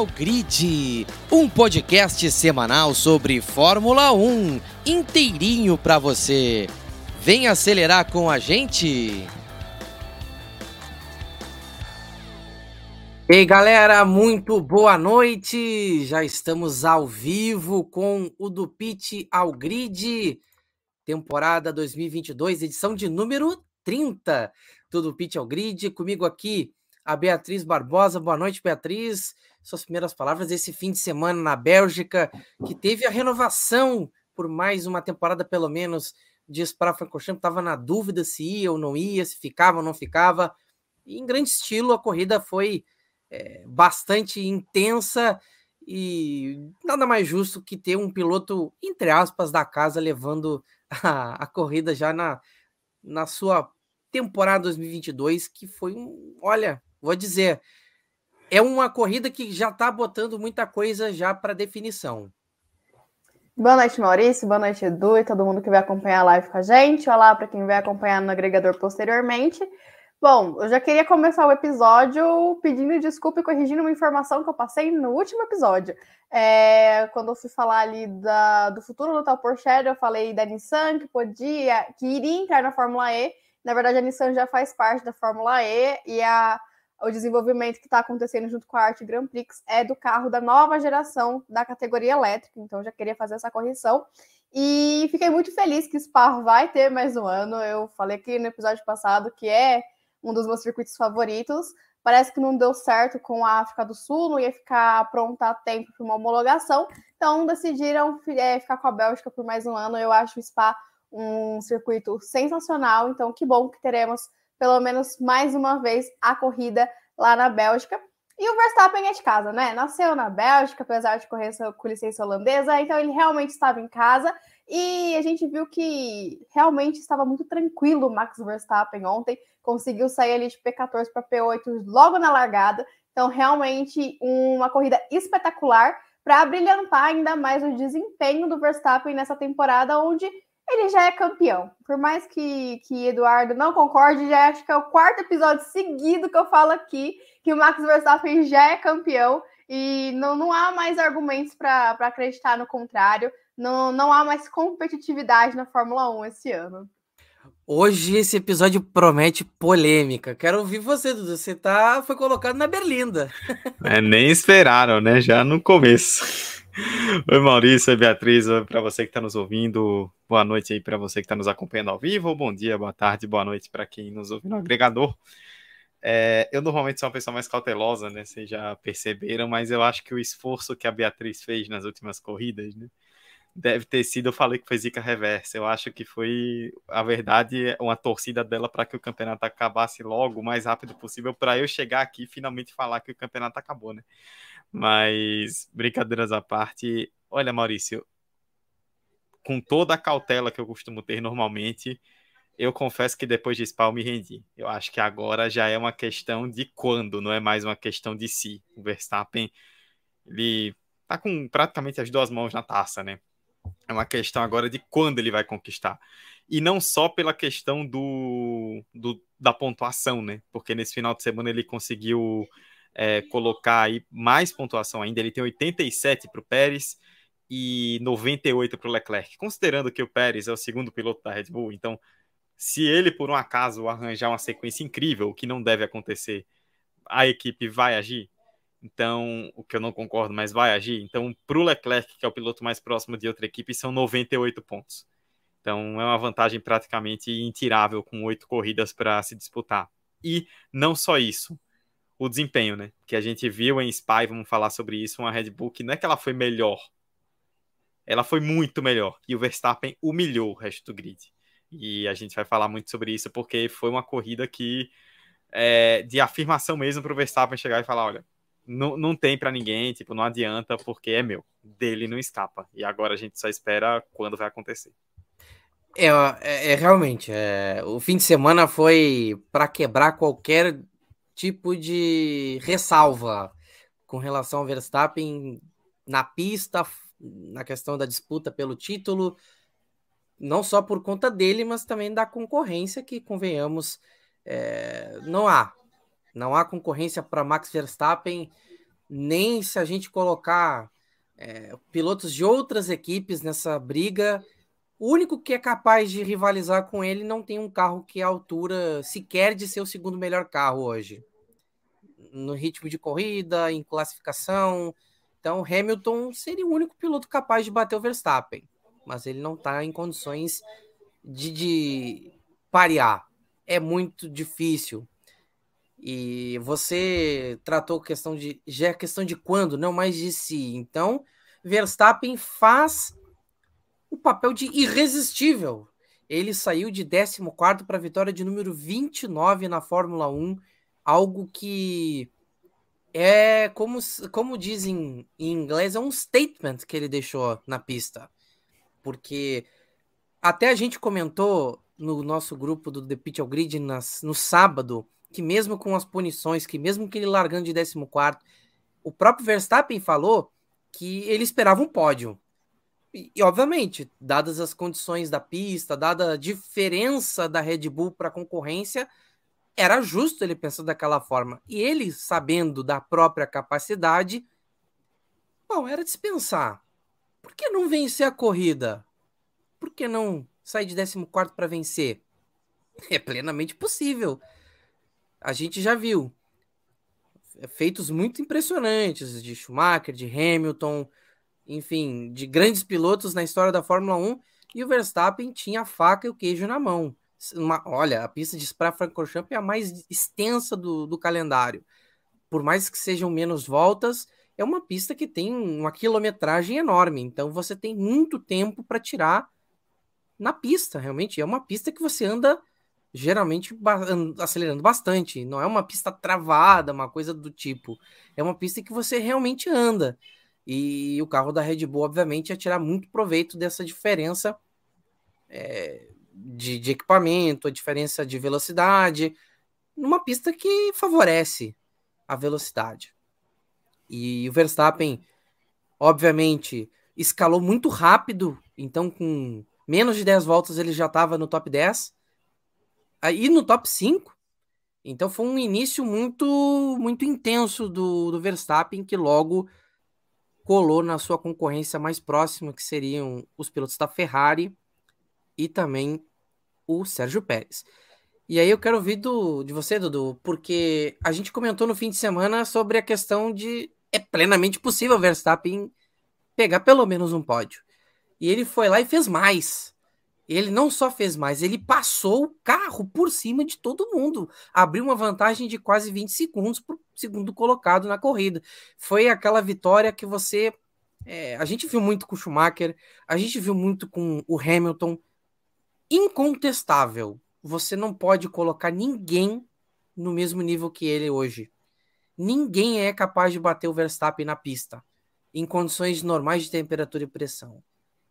ao Grid, um podcast semanal sobre Fórmula 1, inteirinho para você. Vem acelerar com a gente. Ei galera, muito boa noite. Já estamos ao vivo com o do Pit ao Grid, temporada 2022, edição de número 30 do Pit ao Grid. Comigo aqui a Beatriz Barbosa. Boa noite, Beatriz. Suas primeiras palavras desse fim de semana na Bélgica, que teve a renovação por mais uma temporada, pelo menos, de Spa-Francorchamps. Estava na dúvida se ia ou não ia, se ficava ou não ficava. E, em grande estilo, a corrida foi é, bastante intensa e nada mais justo que ter um piloto, entre aspas, da casa levando a, a corrida já na, na sua temporada 2022, que foi um, olha, vou dizer, é uma corrida que já está botando muita coisa já para definição. Boa noite, Maurício. Boa noite, Edu e todo mundo que vai acompanhar a live com a gente. Olá para quem vai acompanhar no agregador posteriormente. Bom, eu já queria começar o episódio pedindo desculpa e corrigindo uma informação que eu passei no último episódio. É, quando eu fui falar ali da, do futuro do tal Porsche, eu falei da Nissan que podia, que iria entrar na Fórmula E. Na verdade, a Nissan já faz parte da Fórmula E e a o desenvolvimento que está acontecendo junto com a Arte Grand Prix é do carro da nova geração da categoria elétrica, então já queria fazer essa correção. E fiquei muito feliz que Spa vai ter mais um ano. Eu falei aqui no episódio passado que é um dos meus circuitos favoritos. Parece que não deu certo com a África do Sul, não ia ficar pronta a tempo para uma homologação. Então decidiram é, ficar com a Bélgica por mais um ano. Eu acho o Spa um circuito sensacional. Então, que bom que teremos pelo menos mais uma vez a corrida lá na Bélgica. E o Verstappen é de casa, né? Nasceu na Bélgica, apesar de correr com licença holandesa, então ele realmente estava em casa. E a gente viu que realmente estava muito tranquilo o Max Verstappen ontem, conseguiu sair ali de P14 para P8 logo na largada. Então, realmente, uma corrida espetacular para brilhantar ainda mais o desempenho do Verstappen nessa temporada, onde ele já é campeão. Por mais que, que Eduardo não concorde, já acho que é o quarto episódio seguido que eu falo aqui que o Max Verstappen já é campeão e não, não há mais argumentos para acreditar no contrário. Não, não há mais competitividade na Fórmula 1 esse ano. Hoje esse episódio promete polêmica. Quero ouvir você, Dudu. Você tá, foi colocado na berlinda. É, nem esperaram, né? Já no começo. Oi, Maurício, oi, Beatriz, para você que está nos ouvindo, boa noite aí para você que está nos acompanhando ao vivo, bom dia, boa tarde, boa noite para quem nos ouve no agregador. É, eu normalmente sou uma pessoa mais cautelosa, né? Vocês já perceberam, mas eu acho que o esforço que a Beatriz fez nas últimas corridas, né? Deve ter sido, eu falei que foi zica reversa. Eu acho que foi, a verdade, uma torcida dela para que o campeonato acabasse logo, o mais rápido possível, para eu chegar aqui e finalmente falar que o campeonato acabou, né? Mas, brincadeiras à parte, olha, Maurício, com toda a cautela que eu costumo ter normalmente, eu confesso que depois de Spa eu me rendi. Eu acho que agora já é uma questão de quando, não é mais uma questão de si. O Verstappen, ele tá com praticamente as duas mãos na taça, né? É uma questão agora de quando ele vai conquistar. E não só pela questão do, do da pontuação, né? Porque nesse final de semana ele conseguiu é, colocar aí mais pontuação ainda. Ele tem 87 para o Pérez e 98 para o Leclerc. Considerando que o Pérez é o segundo piloto da Red Bull, então se ele por um acaso arranjar uma sequência incrível, o que não deve acontecer, a equipe vai agir. Então, o que eu não concordo, mas vai agir. Então, para o Leclerc, que é o piloto mais próximo de outra equipe, são 98 pontos. Então, é uma vantagem praticamente intirável com oito corridas para se disputar. E não só isso, o desempenho, né? Que a gente viu em Spy, vamos falar sobre isso, uma Red Bull que não é que ela foi melhor, ela foi muito melhor. E o Verstappen humilhou o resto do grid. E a gente vai falar muito sobre isso porque foi uma corrida que é, de afirmação mesmo para o Verstappen chegar e falar, olha, não, não tem para ninguém, tipo, não adianta porque é meu, dele não escapa. E agora a gente só espera quando vai acontecer. É, é, é realmente, é, o fim de semana foi para quebrar qualquer tipo de ressalva com relação ao Verstappen na pista, na questão da disputa pelo título, não só por conta dele, mas também da concorrência que, convenhamos, é, não há. Não há concorrência para Max Verstappen nem se a gente colocar é, pilotos de outras equipes nessa briga. O único que é capaz de rivalizar com ele não tem um carro que é a altura sequer de ser o segundo melhor carro hoje. No ritmo de corrida, em classificação. Então, Hamilton seria o único piloto capaz de bater o Verstappen. Mas ele não está em condições de, de parear. É muito difícil. E você tratou questão de. Já é questão de quando, não mais de si. Então, Verstappen faz o papel de irresistível. Ele saiu de 14 para a vitória de número 29 na Fórmula 1, algo que é como, como dizem em inglês, é um statement que ele deixou na pista. Porque até a gente comentou no nosso grupo do The Pit Grid nas, no sábado que mesmo com as punições, que mesmo que ele largando de 14, o próprio Verstappen falou que ele esperava um pódio. E, e, obviamente, dadas as condições da pista, dada a diferença da Red Bull para a concorrência, era justo ele pensar daquela forma. E ele, sabendo da própria capacidade, bom, era dispensar. Por que não vencer a corrida? Por que não sair de 14 para vencer? É plenamente possível a gente já viu feitos muito impressionantes de Schumacher, de Hamilton, enfim, de grandes pilotos na história da Fórmula 1, e o Verstappen tinha a faca e o queijo na mão. Uma, olha, a pista de Spa-Francorchamps é a mais extensa do, do calendário. Por mais que sejam menos voltas, é uma pista que tem uma quilometragem enorme, então você tem muito tempo para tirar na pista, realmente. É uma pista que você anda geralmente acelerando bastante. Não é uma pista travada, uma coisa do tipo. É uma pista que você realmente anda. E o carro da Red Bull, obviamente, ia tirar muito proveito dessa diferença é, de, de equipamento, a diferença de velocidade, numa pista que favorece a velocidade. E o Verstappen, obviamente, escalou muito rápido, então com menos de 10 voltas ele já estava no top 10 aí no top 5. Então foi um início muito muito intenso do, do Verstappen, que logo colou na sua concorrência mais próxima, que seriam os pilotos da Ferrari e também o Sérgio Pérez. E aí eu quero ouvir do, de você, Dudu, porque a gente comentou no fim de semana sobre a questão de é plenamente possível o Verstappen pegar pelo menos um pódio. E ele foi lá e fez mais. Ele não só fez mais, ele passou o carro por cima de todo mundo. Abriu uma vantagem de quase 20 segundos para o segundo colocado na corrida. Foi aquela vitória que você. É, a gente viu muito com o Schumacher, a gente viu muito com o Hamilton. Incontestável. Você não pode colocar ninguém no mesmo nível que ele hoje. Ninguém é capaz de bater o Verstappen na pista em condições normais de temperatura e pressão.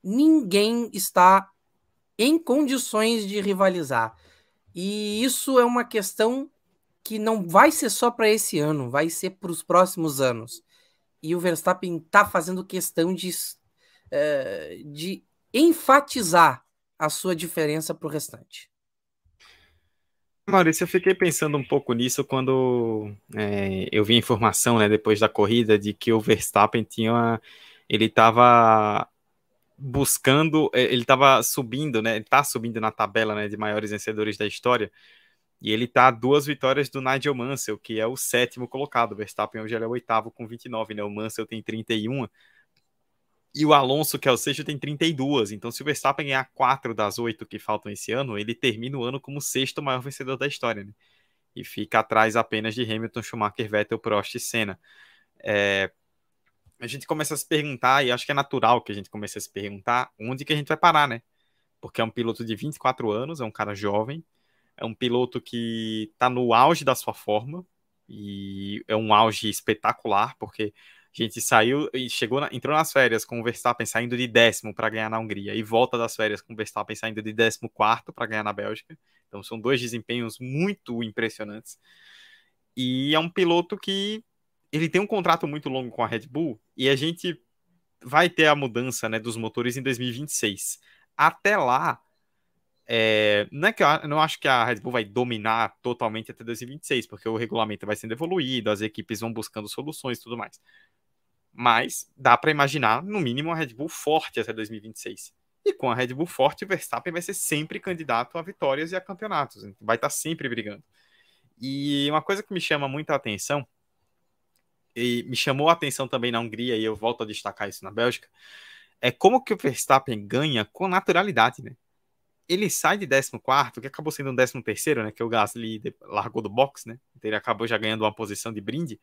Ninguém está em condições de rivalizar. E isso é uma questão que não vai ser só para esse ano, vai ser para os próximos anos. E o Verstappen está fazendo questão de, uh, de enfatizar a sua diferença para o restante. Maurício, eu fiquei pensando um pouco nisso quando é, eu vi a informação, né, depois da corrida, de que o Verstappen tinha, ele estava buscando, é, ele estava subindo, né? Ele tá subindo na tabela, né, de maiores vencedores da história. E ele tá a duas vitórias do Nigel Mansell, que é o sétimo colocado. O Verstappen hoje é o oitavo com 29, né? O Mansell tem 31. E o Alonso, que é o sexto, tem 32. Então, se o Verstappen ganhar quatro das oito que faltam esse ano, ele termina o ano como sexto maior vencedor da história, né? E fica atrás apenas de Hamilton, Schumacher, Vettel, Prost e Senna. É, a gente começa a se perguntar, e acho que é natural que a gente comece a se perguntar, onde que a gente vai parar, né? Porque é um piloto de 24 anos, é um cara jovem, é um piloto que está no auge da sua forma, e é um auge espetacular, porque a gente saiu e chegou, na, entrou nas férias com o Verstappen saindo de décimo para ganhar na Hungria, e volta das férias com o Verstappen saindo de décimo quarto para ganhar na Bélgica. Então são dois desempenhos muito impressionantes. E é um piloto que ele tem um contrato muito longo com a Red Bull e a gente vai ter a mudança né, dos motores em 2026. Até lá, é, não é que eu não acho que a Red Bull vai dominar totalmente até 2026, porque o regulamento vai sendo evoluído, as equipes vão buscando soluções e tudo mais. Mas dá para imaginar, no mínimo, a Red Bull forte até 2026. E com a Red Bull forte, o Verstappen vai ser sempre candidato a vitórias e a campeonatos. Vai estar tá sempre brigando. E uma coisa que me chama muita atenção, e me chamou a atenção também na Hungria, e eu volto a destacar isso na Bélgica, é como que o Verstappen ganha com naturalidade, né? ele sai de 14, que acabou sendo um 13, né? Que o Gasly largou do box, né? Então ele acabou já ganhando uma posição de brinde.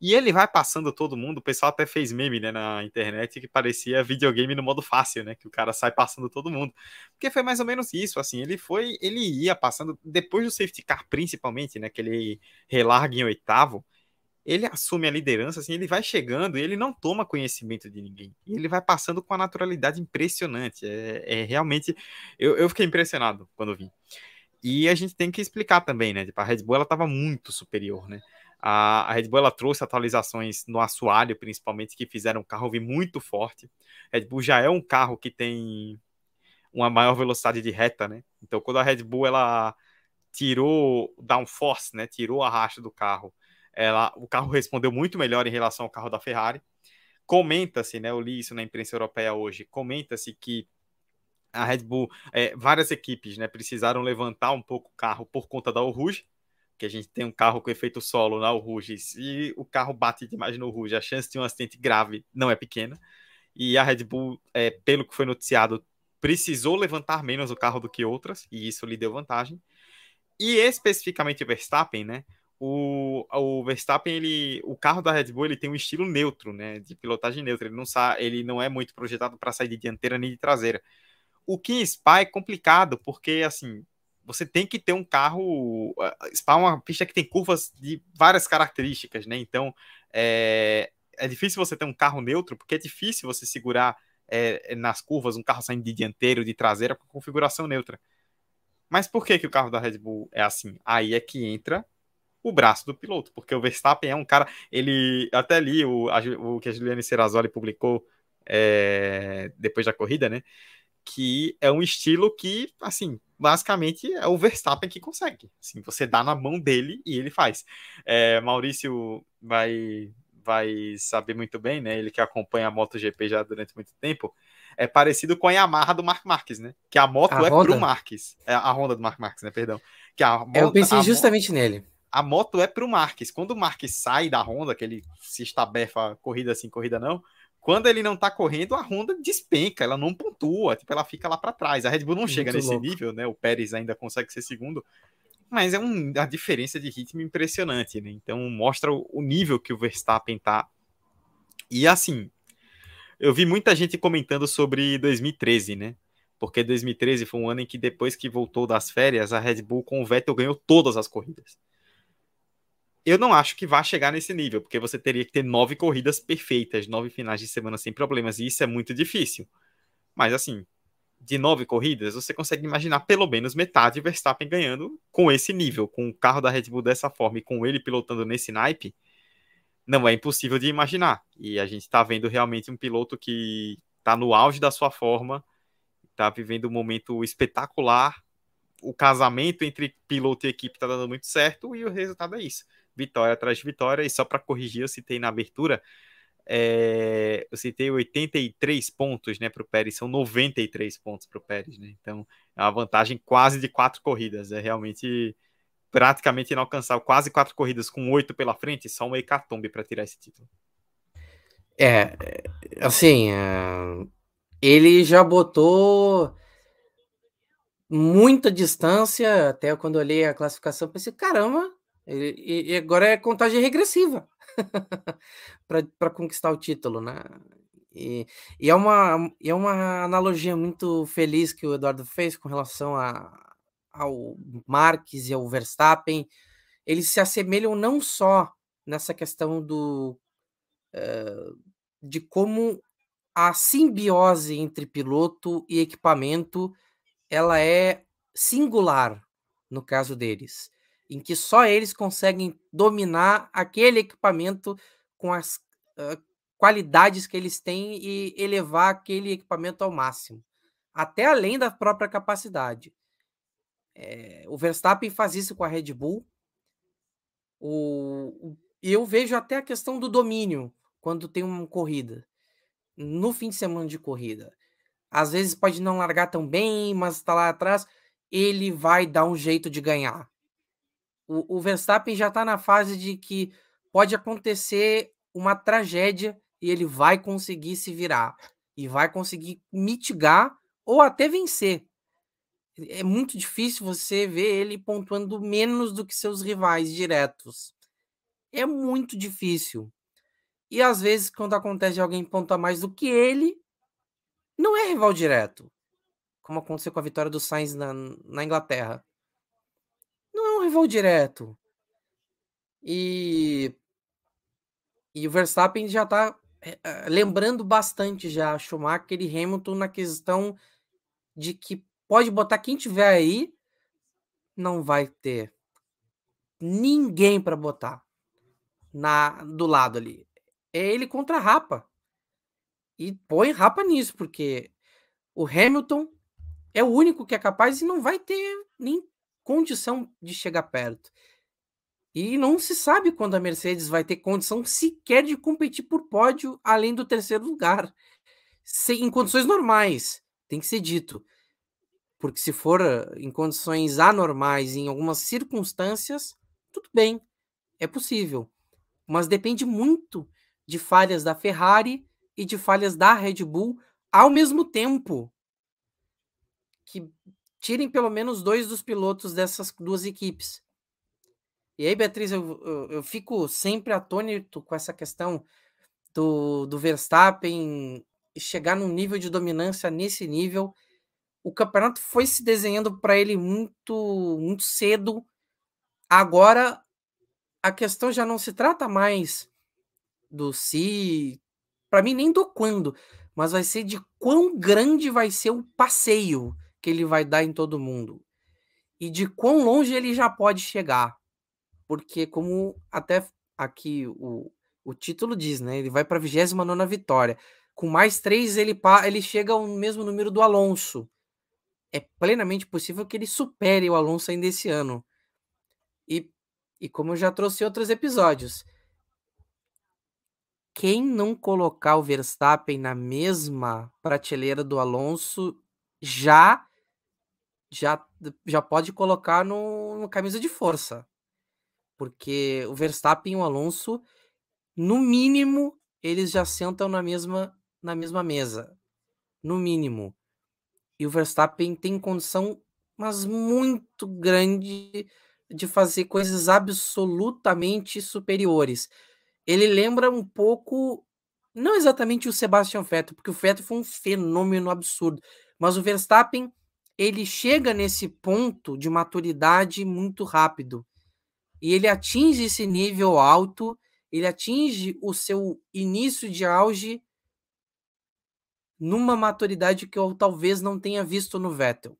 E ele vai passando todo mundo. O pessoal até fez meme né, na internet que parecia videogame no modo fácil, né? Que o cara sai passando todo mundo. Porque foi mais ou menos isso, assim. Ele foi, ele ia passando depois do safety car, principalmente, né? Que ele relarga em oitavo ele assume a liderança, assim, ele vai chegando e ele não toma conhecimento de ninguém. E ele vai passando com uma naturalidade impressionante. É, é realmente. Eu, eu fiquei impressionado quando vi. E a gente tem que explicar também, né? Tipo, a Red Bull ela estava muito superior, né? A, a, Red Bull ela trouxe atualizações no assoalho, principalmente, que fizeram o carro vir muito forte. A Red Bull já é um carro que tem uma maior velocidade de reta, né? Então, quando a Red Bull ela tirou downforce, né? Tirou a racha do carro ela, o carro respondeu muito melhor em relação ao carro da Ferrari. Comenta-se, né? Eu li isso na imprensa europeia hoje. Comenta-se que a Red Bull, é, várias equipes, né, precisaram levantar um pouco o carro por conta da Rouge, que a gente tem um carro com efeito solo na Rouge. Se o carro bate demais no Rouge, a chance de um acidente grave não é pequena. E a Red Bull, é, pelo que foi noticiado, precisou levantar menos o carro do que outras, e isso lhe deu vantagem. E especificamente o Verstappen, né? O, o Verstappen, ele, o carro da Red Bull, ele tem um estilo neutro, né, de pilotagem neutra. Ele não, sa, ele não é muito projetado para sair de dianteira nem de traseira. O que em Spa é complicado, porque assim, você tem que ter um carro. Spa é uma pista que tem curvas de várias características, né? Então é, é difícil você ter um carro neutro, porque é difícil você segurar é, nas curvas um carro saindo de dianteiro, de traseira, com configuração neutra. Mas por que, que o carro da Red Bull é assim? Aí é que entra o braço do piloto, porque o Verstappen é um cara, ele até ali o, o que a Juliane Serrazoli publicou é, depois da corrida, né? Que é um estilo que, assim, basicamente é o Verstappen que consegue. Assim, você dá na mão dele e ele faz. É, Maurício vai vai saber muito bem, né? Ele que acompanha a MotoGP já durante muito tempo. É parecido com a Yamaha do Mark Marques, né? Que a moto a é Honda. pro Marques. É a Honda do Mark Marques, né? Perdão. Que a moto, Eu pensei justamente nele a moto é para o Marques. Quando o Marques sai da Honda, que ele se estabefa corrida assim, corrida não, quando ele não tá correndo, a Honda despenca, ela não pontua, tipo, ela fica lá para trás. A Red Bull não Muito chega nesse louco. nível, né? O Pérez ainda consegue ser segundo, mas é um, a diferença de ritmo impressionante, né? Então mostra o, o nível que o Verstappen tá. E assim, eu vi muita gente comentando sobre 2013, né? Porque 2013 foi um ano em que depois que voltou das férias, a Red Bull com o Vettel ganhou todas as corridas. Eu não acho que vá chegar nesse nível, porque você teria que ter nove corridas perfeitas, nove finais de semana sem problemas, e isso é muito difícil. Mas assim, de nove corridas, você consegue imaginar pelo menos metade Verstappen ganhando com esse nível, com o carro da Red Bull dessa forma e com ele pilotando nesse naipe, não é impossível de imaginar. E a gente está vendo realmente um piloto que está no auge da sua forma, está vivendo um momento espetacular. O casamento entre piloto e equipe está dando muito certo e o resultado é isso vitória atrás de vitória. E só para corrigir, eu citei na abertura, é, eu citei 83 pontos né, para o Pérez, são 93 pontos para o Pérez. Né? Então, é uma vantagem quase de quatro corridas. É realmente praticamente inalcançável. Quase quatro corridas com oito pela frente, só um hecatombe para tirar esse título. É, assim, é, ele já botou muita distância, até quando eu olhei a classificação, pensei, caramba, e, e agora é contagem regressiva para conquistar o título, né? E, e, é uma, é uma analogia muito feliz que o Eduardo fez com relação a, ao Marques e ao Verstappen. Eles se assemelham não só nessa questão do uh, de como a simbiose entre piloto e equipamento ela é singular no caso deles em que só eles conseguem dominar aquele equipamento com as uh, qualidades que eles têm e elevar aquele equipamento ao máximo, até além da própria capacidade. É, o Verstappen faz isso com a Red Bull. O, eu vejo até a questão do domínio quando tem uma corrida. No fim de semana de corrida. Às vezes pode não largar tão bem, mas está lá atrás. Ele vai dar um jeito de ganhar. O, o Verstappen já está na fase de que pode acontecer uma tragédia e ele vai conseguir se virar e vai conseguir mitigar ou até vencer. É muito difícil você ver ele pontuando menos do que seus rivais diretos. É muito difícil. E às vezes, quando acontece alguém pontuar mais do que ele, não é rival direto. Como aconteceu com a vitória do Sainz na, na Inglaterra. Não é um rival direto. E, e o Verstappen já está é, é, lembrando bastante já Schumacher e Hamilton na questão de que pode botar quem tiver aí, não vai ter ninguém para botar na do lado ali. É ele contra a Rapa. E põe Rapa nisso, porque o Hamilton é o único que é capaz e não vai ter nem condição de chegar perto. E não se sabe quando a Mercedes vai ter condição sequer de competir por pódio além do terceiro lugar. em condições normais, tem que ser dito. Porque se for eh, em condições anormais, em algumas circunstâncias, tudo bem, é possível. Mas depende muito de falhas da Ferrari e de falhas da Red Bull ao mesmo tempo. Que tirem pelo menos dois dos pilotos dessas duas equipes. E aí, Beatriz, eu, eu, eu fico sempre atônito com essa questão do, do Verstappen chegar num nível de dominância nesse nível. O campeonato foi se desenhando para ele muito, muito cedo. Agora, a questão já não se trata mais do se, para mim nem do quando, mas vai ser de quão grande vai ser o passeio que ele vai dar em todo mundo e de quão longe ele já pode chegar porque como até aqui o, o título diz, né? Ele vai para a 29 vitória. Com mais três, ele, ele chega ao mesmo número do Alonso. É plenamente possível que ele supere o Alonso ainda esse ano. E, e como eu já trouxe em outros episódios, quem não colocar o Verstappen na mesma prateleira do Alonso já já, já pode colocar no, no camisa de força porque o Verstappen e o Alonso, no mínimo, eles já sentam na mesma, na mesma mesa. No mínimo. E o Verstappen tem condição, mas muito grande, de fazer coisas absolutamente superiores. Ele lembra um pouco, não exatamente o Sebastian Vettel, porque o Vettel foi um fenômeno absurdo, mas o Verstappen ele chega nesse ponto de maturidade muito rápido e ele atinge esse nível alto, ele atinge o seu início de auge numa maturidade que eu talvez não tenha visto no Vettel.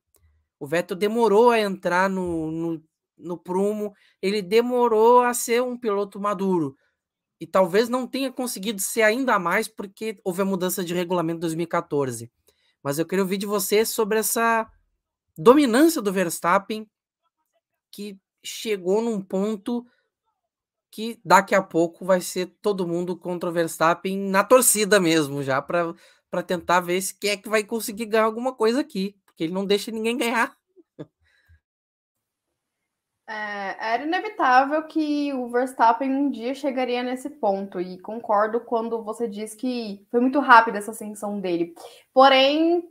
O Vettel demorou a entrar no, no, no prumo, ele demorou a ser um piloto maduro. E talvez não tenha conseguido ser ainda mais porque houve a mudança de regulamento em 2014. Mas eu queria ouvir de você sobre essa dominância do Verstappen que chegou num ponto que daqui a pouco vai ser todo mundo contra o Verstappen na torcida mesmo, já para tentar ver se quem é que vai conseguir ganhar alguma coisa aqui, porque ele não deixa ninguém ganhar. É, era inevitável que o Verstappen um dia chegaria nesse ponto, e concordo quando você diz que foi muito rápida essa ascensão dele. Porém,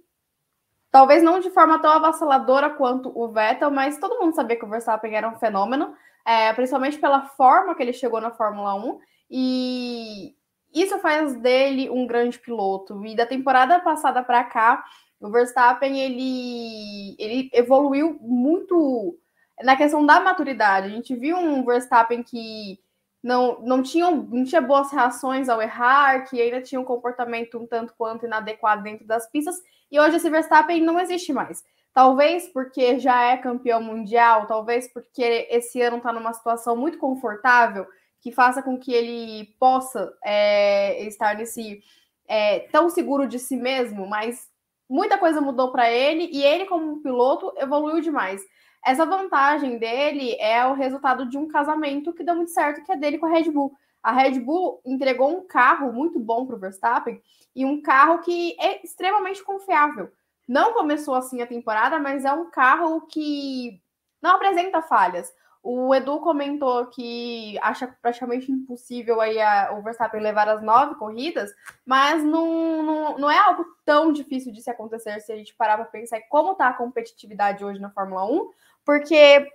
Talvez não de forma tão avassaladora quanto o Vettel, mas todo mundo sabia que o Verstappen era um fenômeno, é, principalmente pela forma que ele chegou na Fórmula 1. E isso faz dele um grande piloto. E da temporada passada para cá, o Verstappen ele, ele evoluiu muito na questão da maturidade. A gente viu um Verstappen que não, não, tinha, não tinha boas reações ao errar, que ainda tinha um comportamento um tanto quanto inadequado dentro das pistas. E hoje esse Verstappen não existe mais. Talvez porque já é campeão mundial, talvez porque esse ano está numa situação muito confortável que faça com que ele possa é, estar nesse é, tão seguro de si mesmo, mas muita coisa mudou para ele e ele, como piloto, evoluiu demais. Essa vantagem dele é o resultado de um casamento que deu muito certo, que é dele com a Red Bull. A Red Bull entregou um carro muito bom para o Verstappen e um carro que é extremamente confiável. Não começou assim a temporada, mas é um carro que não apresenta falhas. O Edu comentou que acha praticamente impossível aí a, o Verstappen levar as nove corridas, mas não, não, não é algo tão difícil de se acontecer se a gente parar para pensar como está a competitividade hoje na Fórmula 1, porque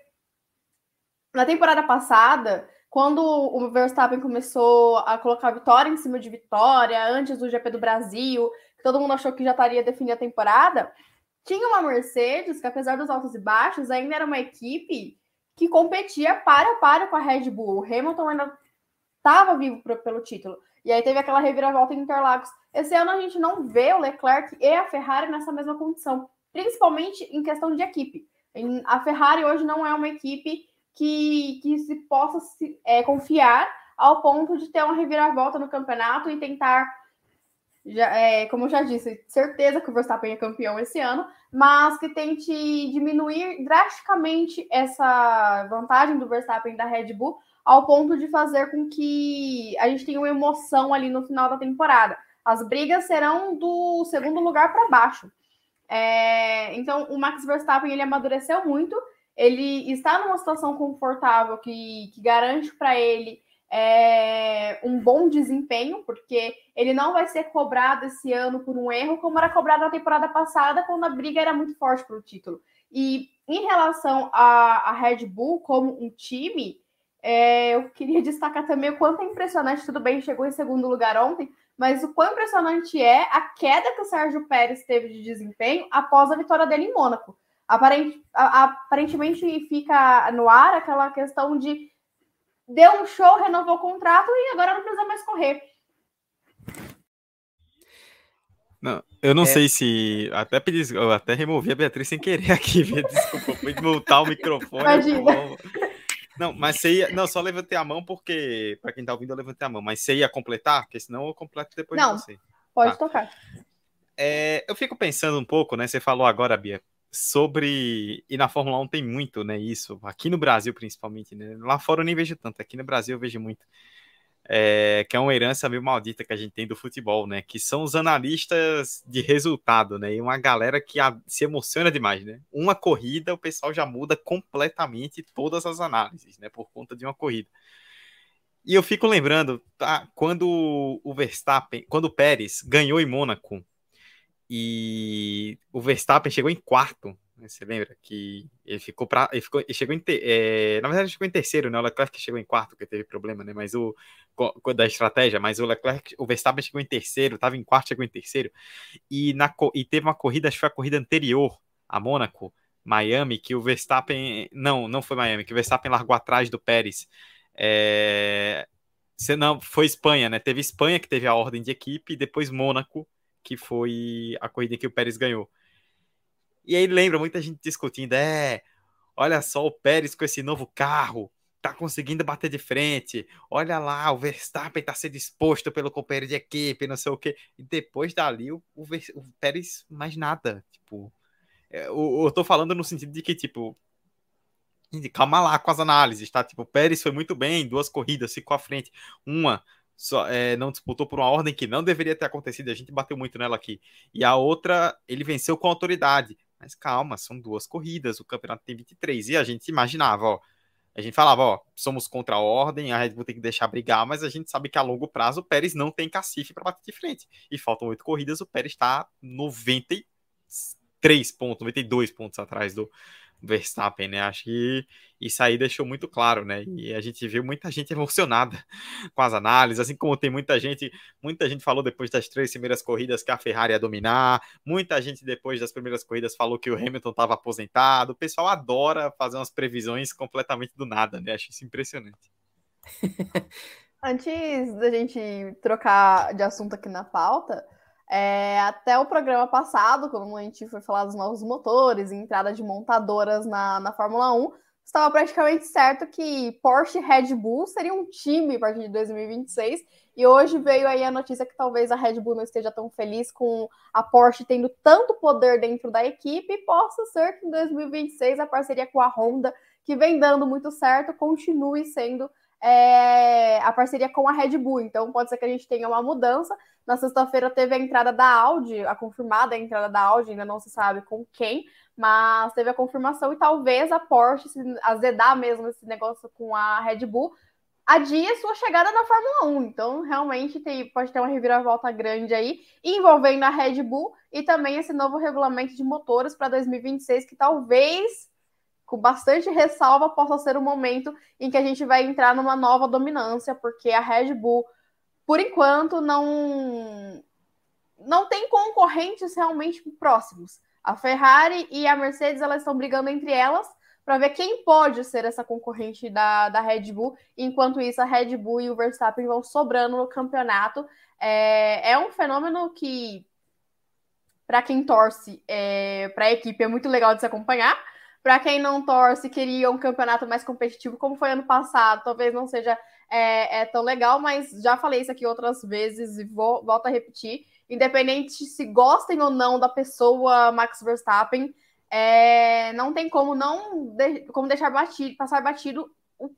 na temporada passada, quando o Verstappen começou a colocar vitória em cima de vitória, antes do GP do Brasil, que todo mundo achou que já estaria definida a temporada, tinha uma Mercedes que, apesar dos altos e baixos, ainda era uma equipe que competia para a para com a Red Bull. O Hamilton ainda estava vivo pro, pelo título. E aí teve aquela reviravolta em Interlagos. Esse ano a gente não vê o Leclerc e a Ferrari nessa mesma condição, principalmente em questão de equipe. A Ferrari hoje não é uma equipe que, que se possa se, é, confiar ao ponto de ter uma reviravolta no campeonato e tentar, já, é, como eu já disse, certeza que o Verstappen é campeão esse ano, mas que tente diminuir drasticamente essa vantagem do Verstappen da Red Bull ao ponto de fazer com que a gente tenha uma emoção ali no final da temporada. As brigas serão do segundo lugar para baixo. É, então, o Max Verstappen ele amadureceu muito. Ele está numa situação confortável que, que garante para ele é, um bom desempenho, porque ele não vai ser cobrado esse ano por um erro, como era cobrado na temporada passada, quando a briga era muito forte pelo título. E em relação à, Red Bull como um time, é, eu queria destacar também o quanto é impressionante. Tudo bem, chegou em segundo lugar ontem, mas o quão impressionante é a queda que o Sérgio Pérez teve de desempenho após a vitória dele em Mônaco. Aparente, aparentemente fica no ar aquela questão de deu um show, renovou o contrato e agora não precisa mais correr. Não, eu não é. sei se. Até pedi, eu até removi a Beatriz sem querer aqui, desculpa, fui multar o microfone. Imagina. Não, mas você ia. Não, só levantei a mão porque. Para quem tá ouvindo, eu levantei a mão. Mas você ia completar? Porque senão eu completo depois não, de você. Pode tá. tocar. É, eu fico pensando um pouco, né? Você falou agora, Bia, sobre. E na Fórmula 1 tem muito, né? Isso. Aqui no Brasil, principalmente, né? Lá fora eu nem vejo tanto. Aqui no Brasil eu vejo muito é, que é uma herança meio maldita que a gente tem do futebol, né? Que são os analistas de resultado, né? E uma galera que a, se emociona demais, né? Uma corrida, o pessoal já muda completamente todas as análises, né? Por conta de uma corrida. E eu fico lembrando, tá? Quando o Verstappen, quando o Pérez ganhou em Mônaco e o Verstappen chegou em quarto? Você lembra que ele ficou para ele ficou, ele chegou em te, é, na verdade ele ficou em terceiro, né? O Leclerc chegou em quarto, que teve problema, né? Mas o da estratégia, mas o Leclerc, o Verstappen chegou em terceiro, estava em quarto, chegou em terceiro. E na e teve uma corrida, acho que foi a corrida anterior a Mônaco, Miami, que o Verstappen, não, não foi Miami, que o Verstappen largou atrás do Pérez. É, se não, foi Espanha, né? Teve Espanha que teve a ordem de equipe e depois Mônaco, que foi a corrida em que o Pérez ganhou. E aí lembra muita gente discutindo, é, olha só o Pérez com esse novo carro, tá conseguindo bater de frente. Olha lá, o Verstappen tá sendo exposto pelo companheiro de equipe, não sei o quê. E depois dali o, o, o Pérez mais nada, tipo, é, eu, eu tô falando no sentido de que tipo calma lá com as análises, tá? Tipo, o Pérez foi muito bem, duas corridas, ficou à frente. Uma só, é, não disputou por uma ordem que não deveria ter acontecido, a gente bateu muito nela aqui. E a outra, ele venceu com autoridade. Mas calma, são duas corridas, o campeonato tem 23. E a gente imaginava, ó. A gente falava, ó, somos contra a ordem, a Red Bull tem que deixar brigar, mas a gente sabe que a longo prazo o Pérez não tem cacife para bater de frente. E faltam oito corridas, o Pérez está 93 pontos, 92 pontos atrás do, Verstappen, né? Acho que isso aí deixou muito claro, né? E a gente viu muita gente emocionada com as análises, assim como tem muita gente, muita gente falou depois das três primeiras corridas que a Ferrari ia dominar, muita gente depois das primeiras corridas falou que o Hamilton estava aposentado. O pessoal adora fazer umas previsões completamente do nada, né? Acho isso impressionante. Antes da gente trocar de assunto aqui na pauta, é, até o programa passado, quando a gente foi falar dos novos motores e entrada de montadoras na, na Fórmula 1, estava praticamente certo que Porsche e Red Bull seriam um time a partir de 2026. E hoje veio aí a notícia que talvez a Red Bull não esteja tão feliz com a Porsche tendo tanto poder dentro da equipe. E possa ser que em 2026 a parceria com a Honda, que vem dando muito certo, continue sendo é, a parceria com a Red Bull. Então pode ser que a gente tenha uma mudança. Na sexta-feira teve a entrada da Audi, a confirmada entrada da Audi, ainda não se sabe com quem, mas teve a confirmação e talvez a Porsche se azedar mesmo esse negócio com a Red Bull adia sua chegada na Fórmula 1. Então, realmente tem, pode ter uma reviravolta grande aí, envolvendo a Red Bull e também esse novo regulamento de motores para 2026, que talvez com bastante ressalva, possa ser o momento em que a gente vai entrar numa nova dominância, porque a Red Bull, por enquanto, não, não tem concorrentes realmente próximos. A Ferrari e a Mercedes elas estão brigando entre elas para ver quem pode ser essa concorrente da, da Red Bull. Enquanto isso, a Red Bull e o Verstappen vão sobrando no campeonato. É, é um fenômeno que, para quem torce é, para a equipe, é muito legal de se acompanhar para quem não torce, queria um campeonato mais competitivo, como foi ano passado, talvez não seja é, é tão legal, mas já falei isso aqui outras vezes e vou, volto a repetir. Independente se gostem ou não da pessoa Max Verstappen, é, não tem como não de, como deixar batido, passar batido o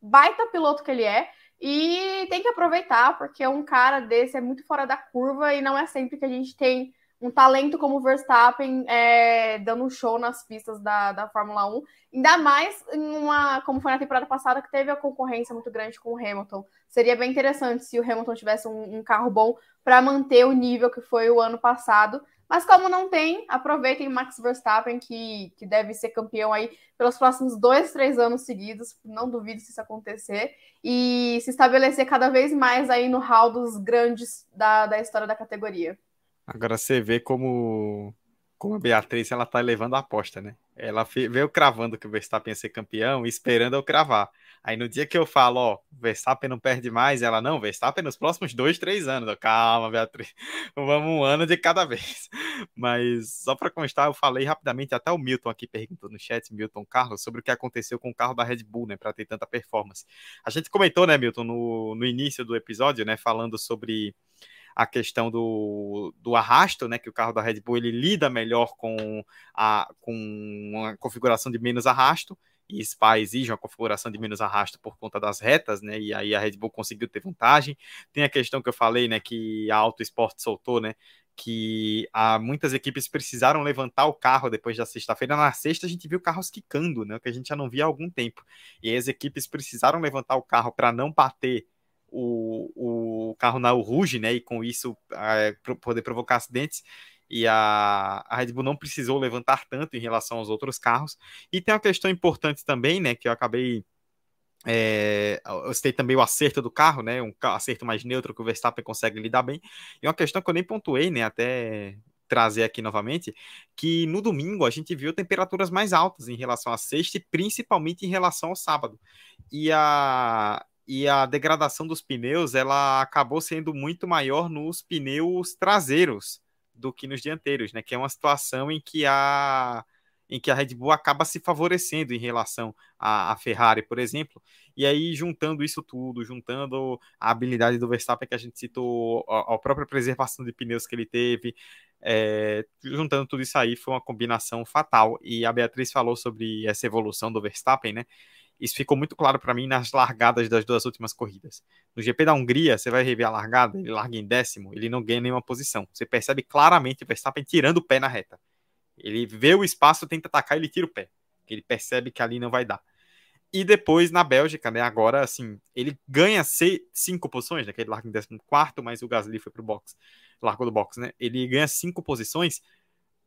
baita piloto que ele é. E tem que aproveitar, porque um cara desse é muito fora da curva e não é sempre que a gente tem um talento como o Verstappen é, dando um show nas pistas da, da Fórmula 1, ainda mais em uma, como foi na temporada passada, que teve a concorrência muito grande com o Hamilton. Seria bem interessante se o Hamilton tivesse um, um carro bom para manter o nível que foi o ano passado. Mas como não tem, aproveitem Max Verstappen, que, que deve ser campeão aí pelos próximos dois, três anos seguidos. Não duvido se isso acontecer. E se estabelecer cada vez mais aí no hall dos grandes da, da história da categoria. Agora você vê como, como a Beatriz ela tá levando a aposta, né? Ela veio cravando que o Verstappen ia ser campeão esperando eu cravar. Aí no dia que eu falo, ó, Verstappen não perde mais, ela não, Verstappen nos próximos dois, três anos. Eu, Calma, Beatriz, vamos um ano de cada vez. Mas só para constar, eu falei rapidamente, até o Milton aqui perguntou no chat, Milton Carlos, sobre o que aconteceu com o carro da Red Bull, né, para ter tanta performance. A gente comentou, né, Milton, no, no início do episódio, né, falando sobre a questão do, do arrasto, né, que o carro da Red Bull ele lida melhor com a com uma configuração de menos arrasto, e Spa exige uma configuração de menos arrasto por conta das retas, né? E aí a Red Bull conseguiu ter vantagem. Tem a questão que eu falei, né? Que a Auto Sport soltou, né? Que há muitas equipes precisaram levantar o carro depois da sexta-feira. Na sexta a gente viu carros quicando, né? Que a gente já não via há algum tempo. E as equipes precisaram levantar o carro para não bater o, o carro na Rouge, né? E com isso é, poder provocar acidentes. E a, a Red Bull não precisou levantar tanto em relação aos outros carros. E tem uma questão importante também, né? Que eu acabei é, eu citei também o acerto do carro, né? Um acerto mais neutro que o Verstappen consegue lidar bem. E uma questão que eu nem pontuei, né? Até trazer aqui novamente, que no domingo a gente viu temperaturas mais altas em relação à sexta e principalmente em relação ao sábado. E a, e a degradação dos pneus ela acabou sendo muito maior nos pneus traseiros do que nos dianteiros, né? Que é uma situação em que a em que a Red Bull acaba se favorecendo em relação à, à Ferrari, por exemplo. E aí, juntando isso tudo, juntando a habilidade do Verstappen que a gente citou, a, a própria preservação de pneus que ele teve, é, juntando tudo isso aí, foi uma combinação fatal. E a Beatriz falou sobre essa evolução do Verstappen, né? Isso ficou muito claro para mim nas largadas das duas últimas corridas. No GP da Hungria, você vai rever a largada, ele larga em décimo, ele não ganha nenhuma posição. Você percebe claramente o Verstappen tirando o pé na reta. Ele vê o espaço, tenta atacar, ele tira o pé. Ele percebe que ali não vai dar. E depois na Bélgica, né? Agora, assim, ele ganha cinco posições, né? Que ele larga em décimo quarto, mas o Gasly foi pro box, largou do box, né? Ele ganha cinco posições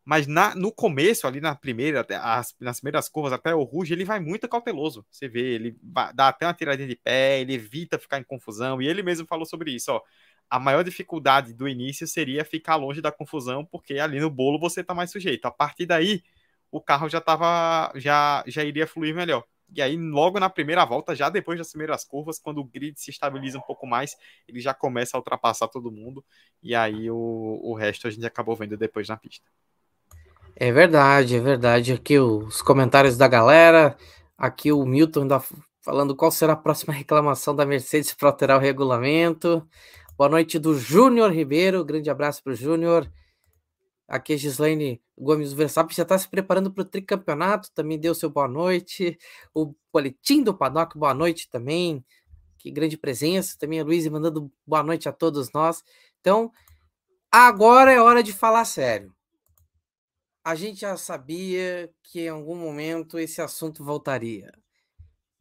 mas na, no começo, ali na primeira, as, nas primeiras curvas, até o Ruge, ele vai muito cauteloso. Você vê, ele dá até uma tiradinha de pé, ele evita ficar em confusão, e ele mesmo falou sobre isso, ó. A maior dificuldade do início seria ficar longe da confusão, porque ali no bolo você tá mais sujeito. A partir daí, o carro já tava, já, já iria fluir melhor. E aí, logo na primeira volta, já depois das primeiras curvas, quando o grid se estabiliza um pouco mais, ele já começa a ultrapassar todo mundo. E aí o, o resto a gente acabou vendo depois na pista. É verdade, é verdade. Aqui os comentários da galera. Aqui o Milton ainda falando qual será a próxima reclamação da Mercedes para alterar o regulamento. Boa noite do Júnior Ribeiro, grande abraço para o Júnior. Aqui a Gislaine Gomes Verstappen já está se preparando para o tricampeonato, também deu seu boa noite. O boletim do Paddock, boa noite também. Que grande presença. Também a Luiz mandando boa noite a todos nós. Então, agora é hora de falar sério. A gente já sabia que em algum momento esse assunto voltaria.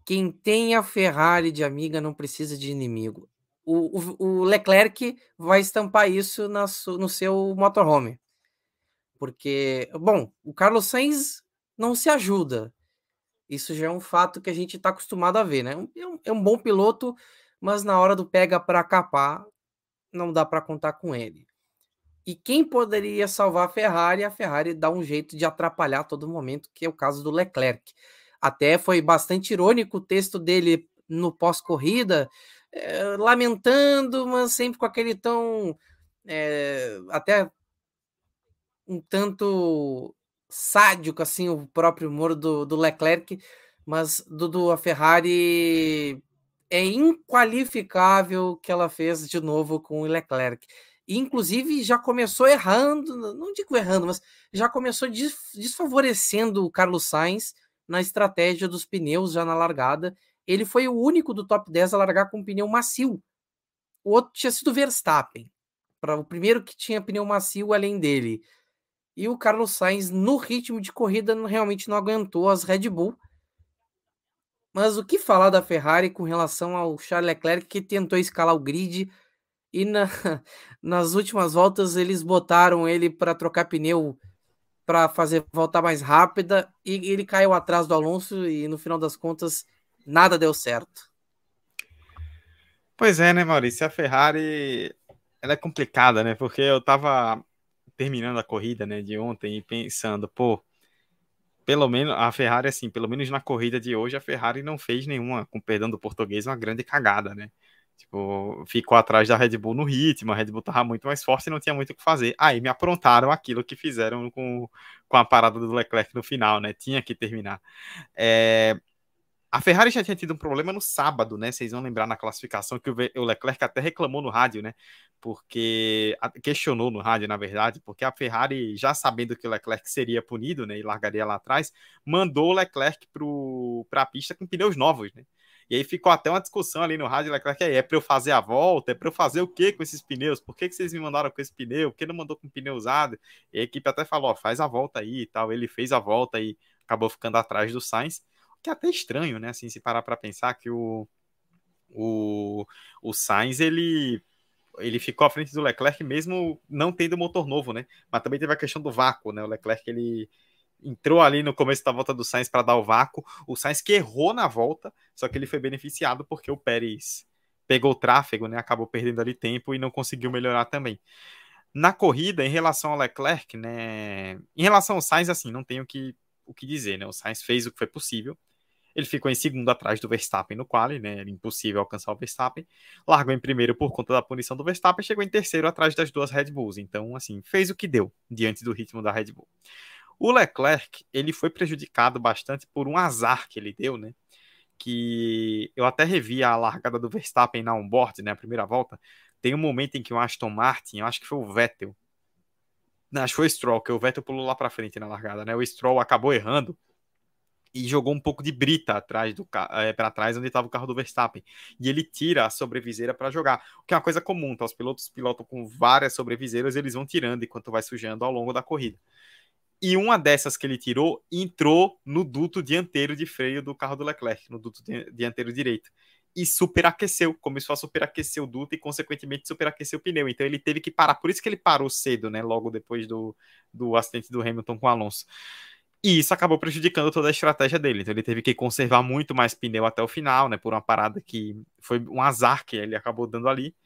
Quem tem a Ferrari de amiga não precisa de inimigo. O, o, o Leclerc vai estampar isso na, no seu motorhome porque, bom, o Carlos Sainz não se ajuda. Isso já é um fato que a gente está acostumado a ver, né? É um, é um bom piloto, mas na hora do pega para capar, não dá para contar com ele. E quem poderia salvar a Ferrari? A Ferrari dá um jeito de atrapalhar a todo momento, que é o caso do Leclerc. Até foi bastante irônico o texto dele no pós-corrida, é, lamentando, mas sempre com aquele tom é, até um tanto sádico, assim, o próprio humor do, do Leclerc, mas a Ferrari é inqualificável o que ela fez de novo com o Leclerc. Inclusive, já começou errando, não digo errando, mas já começou desfavorecendo o Carlos Sainz na estratégia dos pneus já na largada. Ele foi o único do top 10 a largar com pneu macio. O outro tinha sido Verstappen, para o primeiro que tinha pneu macio além dele. E o Carlos Sainz, no ritmo de corrida, realmente não aguentou as Red Bull. Mas o que falar da Ferrari com relação ao Charles Leclerc, que tentou escalar o grid e na, nas últimas voltas eles botaram ele para trocar pneu para fazer voltar mais rápida e ele caiu atrás do Alonso e no final das contas nada deu certo. Pois é, né, Maurício? A Ferrari ela é complicada, né? Porque eu tava terminando a corrida, né, de ontem e pensando, pô, pelo menos a Ferrari, assim, pelo menos na corrida de hoje, a Ferrari não fez nenhuma, com perdão do português, uma grande cagada, né? Tipo, ficou atrás da Red Bull no ritmo, a Red Bull tava muito mais forte e não tinha muito o que fazer. Aí me aprontaram aquilo que fizeram com, com a parada do Leclerc no final, né? Tinha que terminar. É, a Ferrari já tinha tido um problema no sábado, né? Vocês vão lembrar na classificação que o Leclerc até reclamou no rádio, né? Porque questionou no rádio, na verdade, porque a Ferrari, já sabendo que o Leclerc seria punido, né? E largaria lá atrás, mandou o Leclerc para a pista com pneus novos, né? E aí ficou até uma discussão ali no rádio, Leclerc, é para eu fazer a volta? É para eu fazer o que com esses pneus? Por que, que vocês me mandaram com esse pneu? Por que não mandou com pneu usado? E a equipe até falou, ó, faz a volta aí e tal. Ele fez a volta e acabou ficando atrás do Sainz que é até estranho, né? Assim, se parar para pensar que o, o, o Sainz, ele, ele ficou à frente do Leclerc mesmo não tendo motor novo, né? Mas também teve a questão do vácuo, né? O Leclerc, ele entrou ali no começo da volta do Sainz para dar o vácuo. O Sainz que errou na volta, só que ele foi beneficiado porque o Pérez pegou o tráfego, né? Acabou perdendo ali tempo e não conseguiu melhorar também. Na corrida, em relação ao Leclerc, né? Em relação ao Sainz, assim, não tenho que, o que dizer, né? O Sainz fez o que foi possível. Ele ficou em segundo atrás do Verstappen no quali, né? Era impossível alcançar o Verstappen. Largou em primeiro por conta da punição do Verstappen, chegou em terceiro atrás das duas Red Bulls. Então, assim, fez o que deu diante do ritmo da Red Bull. O Leclerc, ele foi prejudicado bastante por um azar que ele deu, né? Que eu até revi a largada do Verstappen na onboard, né? A primeira volta. Tem um momento em que o Aston Martin, eu acho que foi o Vettel, não, acho que foi o Stroll, que o Vettel pulou lá para frente na largada, né? O Stroll acabou errando e jogou um pouco de brita atrás do é, para trás onde estava o carro do Verstappen. E ele tira a sobreviseira para jogar, o que é uma coisa comum, tá? Os pilotos pilotam com várias sobreviseiras, eles vão tirando enquanto vai sujando ao longo da corrida. E uma dessas que ele tirou entrou no duto dianteiro de freio do carro do Leclerc, no duto dianteiro direito. E superaqueceu, começou a superaquecer o duto e, consequentemente, superaqueceu o pneu. Então ele teve que parar. Por isso que ele parou cedo, né? Logo depois do, do acidente do Hamilton com o Alonso. E isso acabou prejudicando toda a estratégia dele. Então ele teve que conservar muito mais pneu até o final, né? Por uma parada que foi um azar que ele acabou dando ali.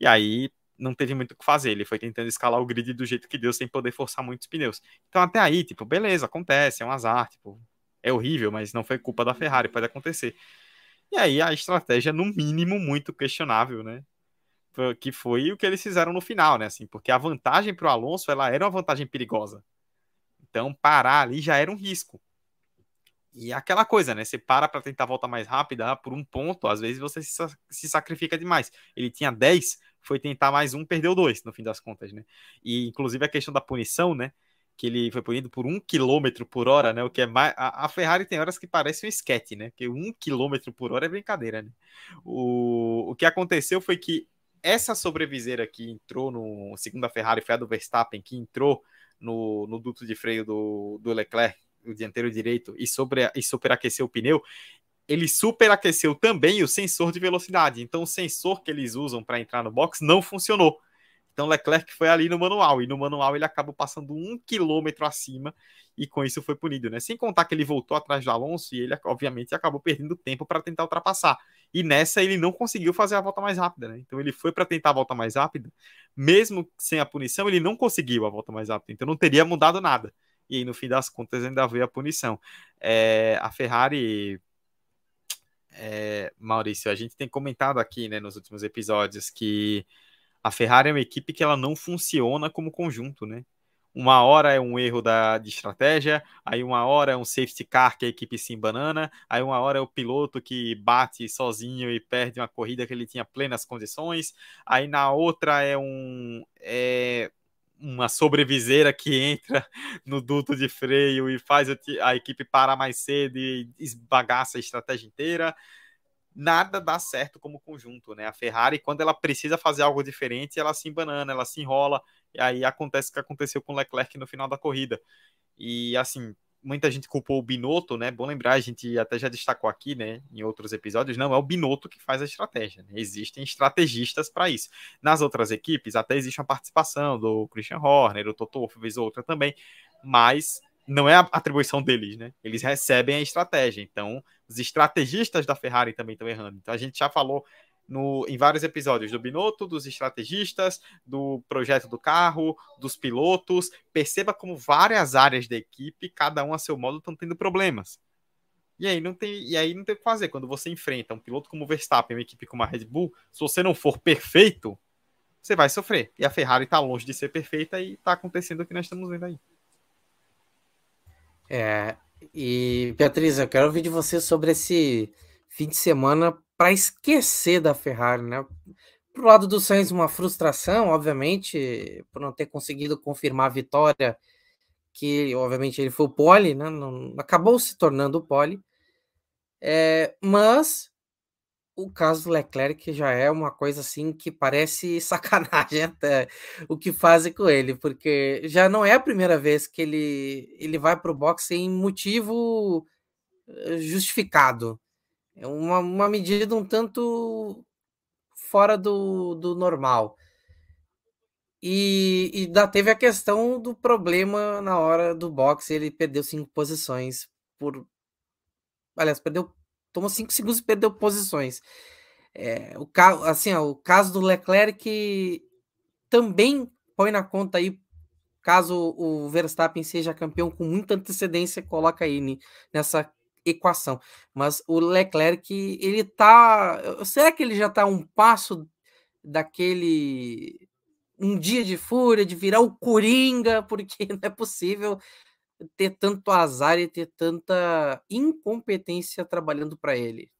E aí não teve muito o que fazer. Ele foi tentando escalar o grid do jeito que deu, sem poder forçar muitos pneus. Então até aí, tipo, beleza, acontece, é um azar, tipo, é horrível, mas não foi culpa da Ferrari, pode acontecer. E aí a estratégia, no mínimo, muito questionável, né? Que foi o que eles fizeram no final, né? Assim, porque a vantagem para o Alonso ela era uma vantagem perigosa. Então, parar ali já era um risco. E é aquela coisa, né? Você para para tentar voltar mais rápida por um ponto, às vezes você se, se sacrifica demais. Ele tinha 10, foi tentar mais um, perdeu dois, no fim das contas, né? E inclusive a questão da punição, né? Que ele foi punido por um quilômetro por hora, né? O que é mais. A, a Ferrari tem horas que parece um esquete, né? Porque um quilômetro por hora é brincadeira, né? O, o que aconteceu foi que essa sobreviseira que entrou no. Segunda Ferrari foi a do Verstappen, que entrou no, no duto de freio do, do Leclerc o dianteiro direito, e, sobre, e superaqueceu o pneu, ele superaqueceu também o sensor de velocidade. Então, o sensor que eles usam para entrar no box não funcionou. Então, Leclerc foi ali no manual, e no manual ele acabou passando um quilômetro acima, e com isso foi punido, né? Sem contar que ele voltou atrás do Alonso, e ele, obviamente, acabou perdendo tempo para tentar ultrapassar. E nessa ele não conseguiu fazer a volta mais rápida, né? Então, ele foi para tentar a volta mais rápida, mesmo sem a punição, ele não conseguiu a volta mais rápida, então não teria mudado nada e aí, no fim das contas ainda veio a punição. É, a Ferrari, é, Maurício, a gente tem comentado aqui né, nos últimos episódios que a Ferrari é uma equipe que ela não funciona como conjunto, né? Uma hora é um erro da, de estratégia, aí uma hora é um safety car que a equipe se embanana, aí uma hora é o piloto que bate sozinho e perde uma corrida que ele tinha plenas condições, aí na outra é um. É, uma sobreviseira que entra no duto de freio e faz a equipe parar mais cedo e esbagaça a estratégia inteira. Nada dá certo como conjunto, né? A Ferrari, quando ela precisa fazer algo diferente, ela se embanana, ela se enrola, e aí acontece o que aconteceu com o Leclerc no final da corrida. E assim, muita gente culpou o Binotto, né? Bom lembrar, a gente até já destacou aqui, né, em outros episódios, não é o Binotto que faz a estratégia, né? existem estrategistas para isso. Nas outras equipes até existe uma participação do Christian Horner, o Toto Wolff vez outra também, mas não é a atribuição deles, né? Eles recebem a estratégia. Então, os estrategistas da Ferrari também estão errando. Então, a gente já falou no, em vários episódios do Binotto, dos estrategistas, do projeto do carro, dos pilotos. Perceba como várias áreas da equipe, cada um a seu modo, estão tendo problemas. E aí não tem, e aí não tem o que fazer. Quando você enfrenta um piloto como o Verstappen, uma equipe como a Red Bull, se você não for perfeito, você vai sofrer. E a Ferrari está longe de ser perfeita e está acontecendo o que nós estamos vendo aí. É, e Beatriz, eu quero ouvir de você sobre esse fim de semana para esquecer da Ferrari, né? Pro lado do Sainz, uma frustração, obviamente, por não ter conseguido confirmar a vitória, que obviamente ele foi o pole, né? Não, acabou se tornando o pole. É, mas o caso do Leclerc já é uma coisa assim que parece sacanagem até o que fazem com ele, porque já não é a primeira vez que ele, ele vai para o boxe sem motivo eh, justificado. É uma, uma medida um tanto fora do, do normal. E, e da, teve a questão do problema na hora do boxe, ele perdeu cinco posições por. Aliás, perdeu. Tomou cinco segundos e perdeu posições. É, o, assim, ó, o caso do Leclerc também põe na conta aí, caso o Verstappen seja campeão com muita antecedência, coloca aí nessa equação. Mas o Leclerc, ele tá. Será que ele já está um passo daquele. Um dia de fúria, de virar o Coringa, porque não é possível ter tanto azar e ter tanta incompetência trabalhando para ele.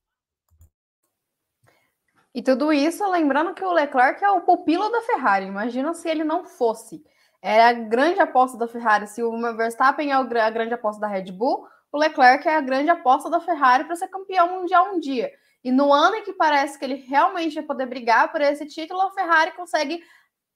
E tudo isso lembrando que o Leclerc é o pupilo da Ferrari. Imagina se ele não fosse. É a grande aposta da Ferrari. Se o Verstappen é a grande aposta da Red Bull, o Leclerc é a grande aposta da Ferrari para ser campeão mundial um dia. E no ano em que parece que ele realmente vai poder brigar por esse título, a Ferrari consegue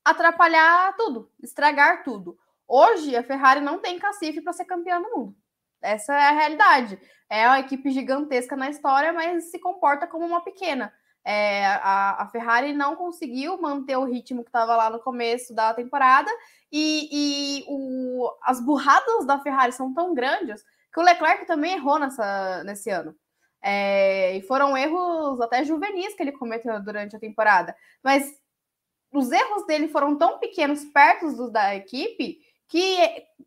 atrapalhar tudo, estragar tudo. Hoje, a Ferrari não tem cacife para ser campeã do mundo. Essa é a realidade. É uma equipe gigantesca na história, mas se comporta como uma pequena. É, a, a, Ferrari não conseguiu manter o ritmo que estava lá no começo da temporada e, e o, as burradas da Ferrari são tão grandes que o Leclerc também errou nessa, nesse ano. É, e foram erros até juvenis que ele cometeu durante a temporada. Mas os erros dele foram tão pequenos perto dos da equipe que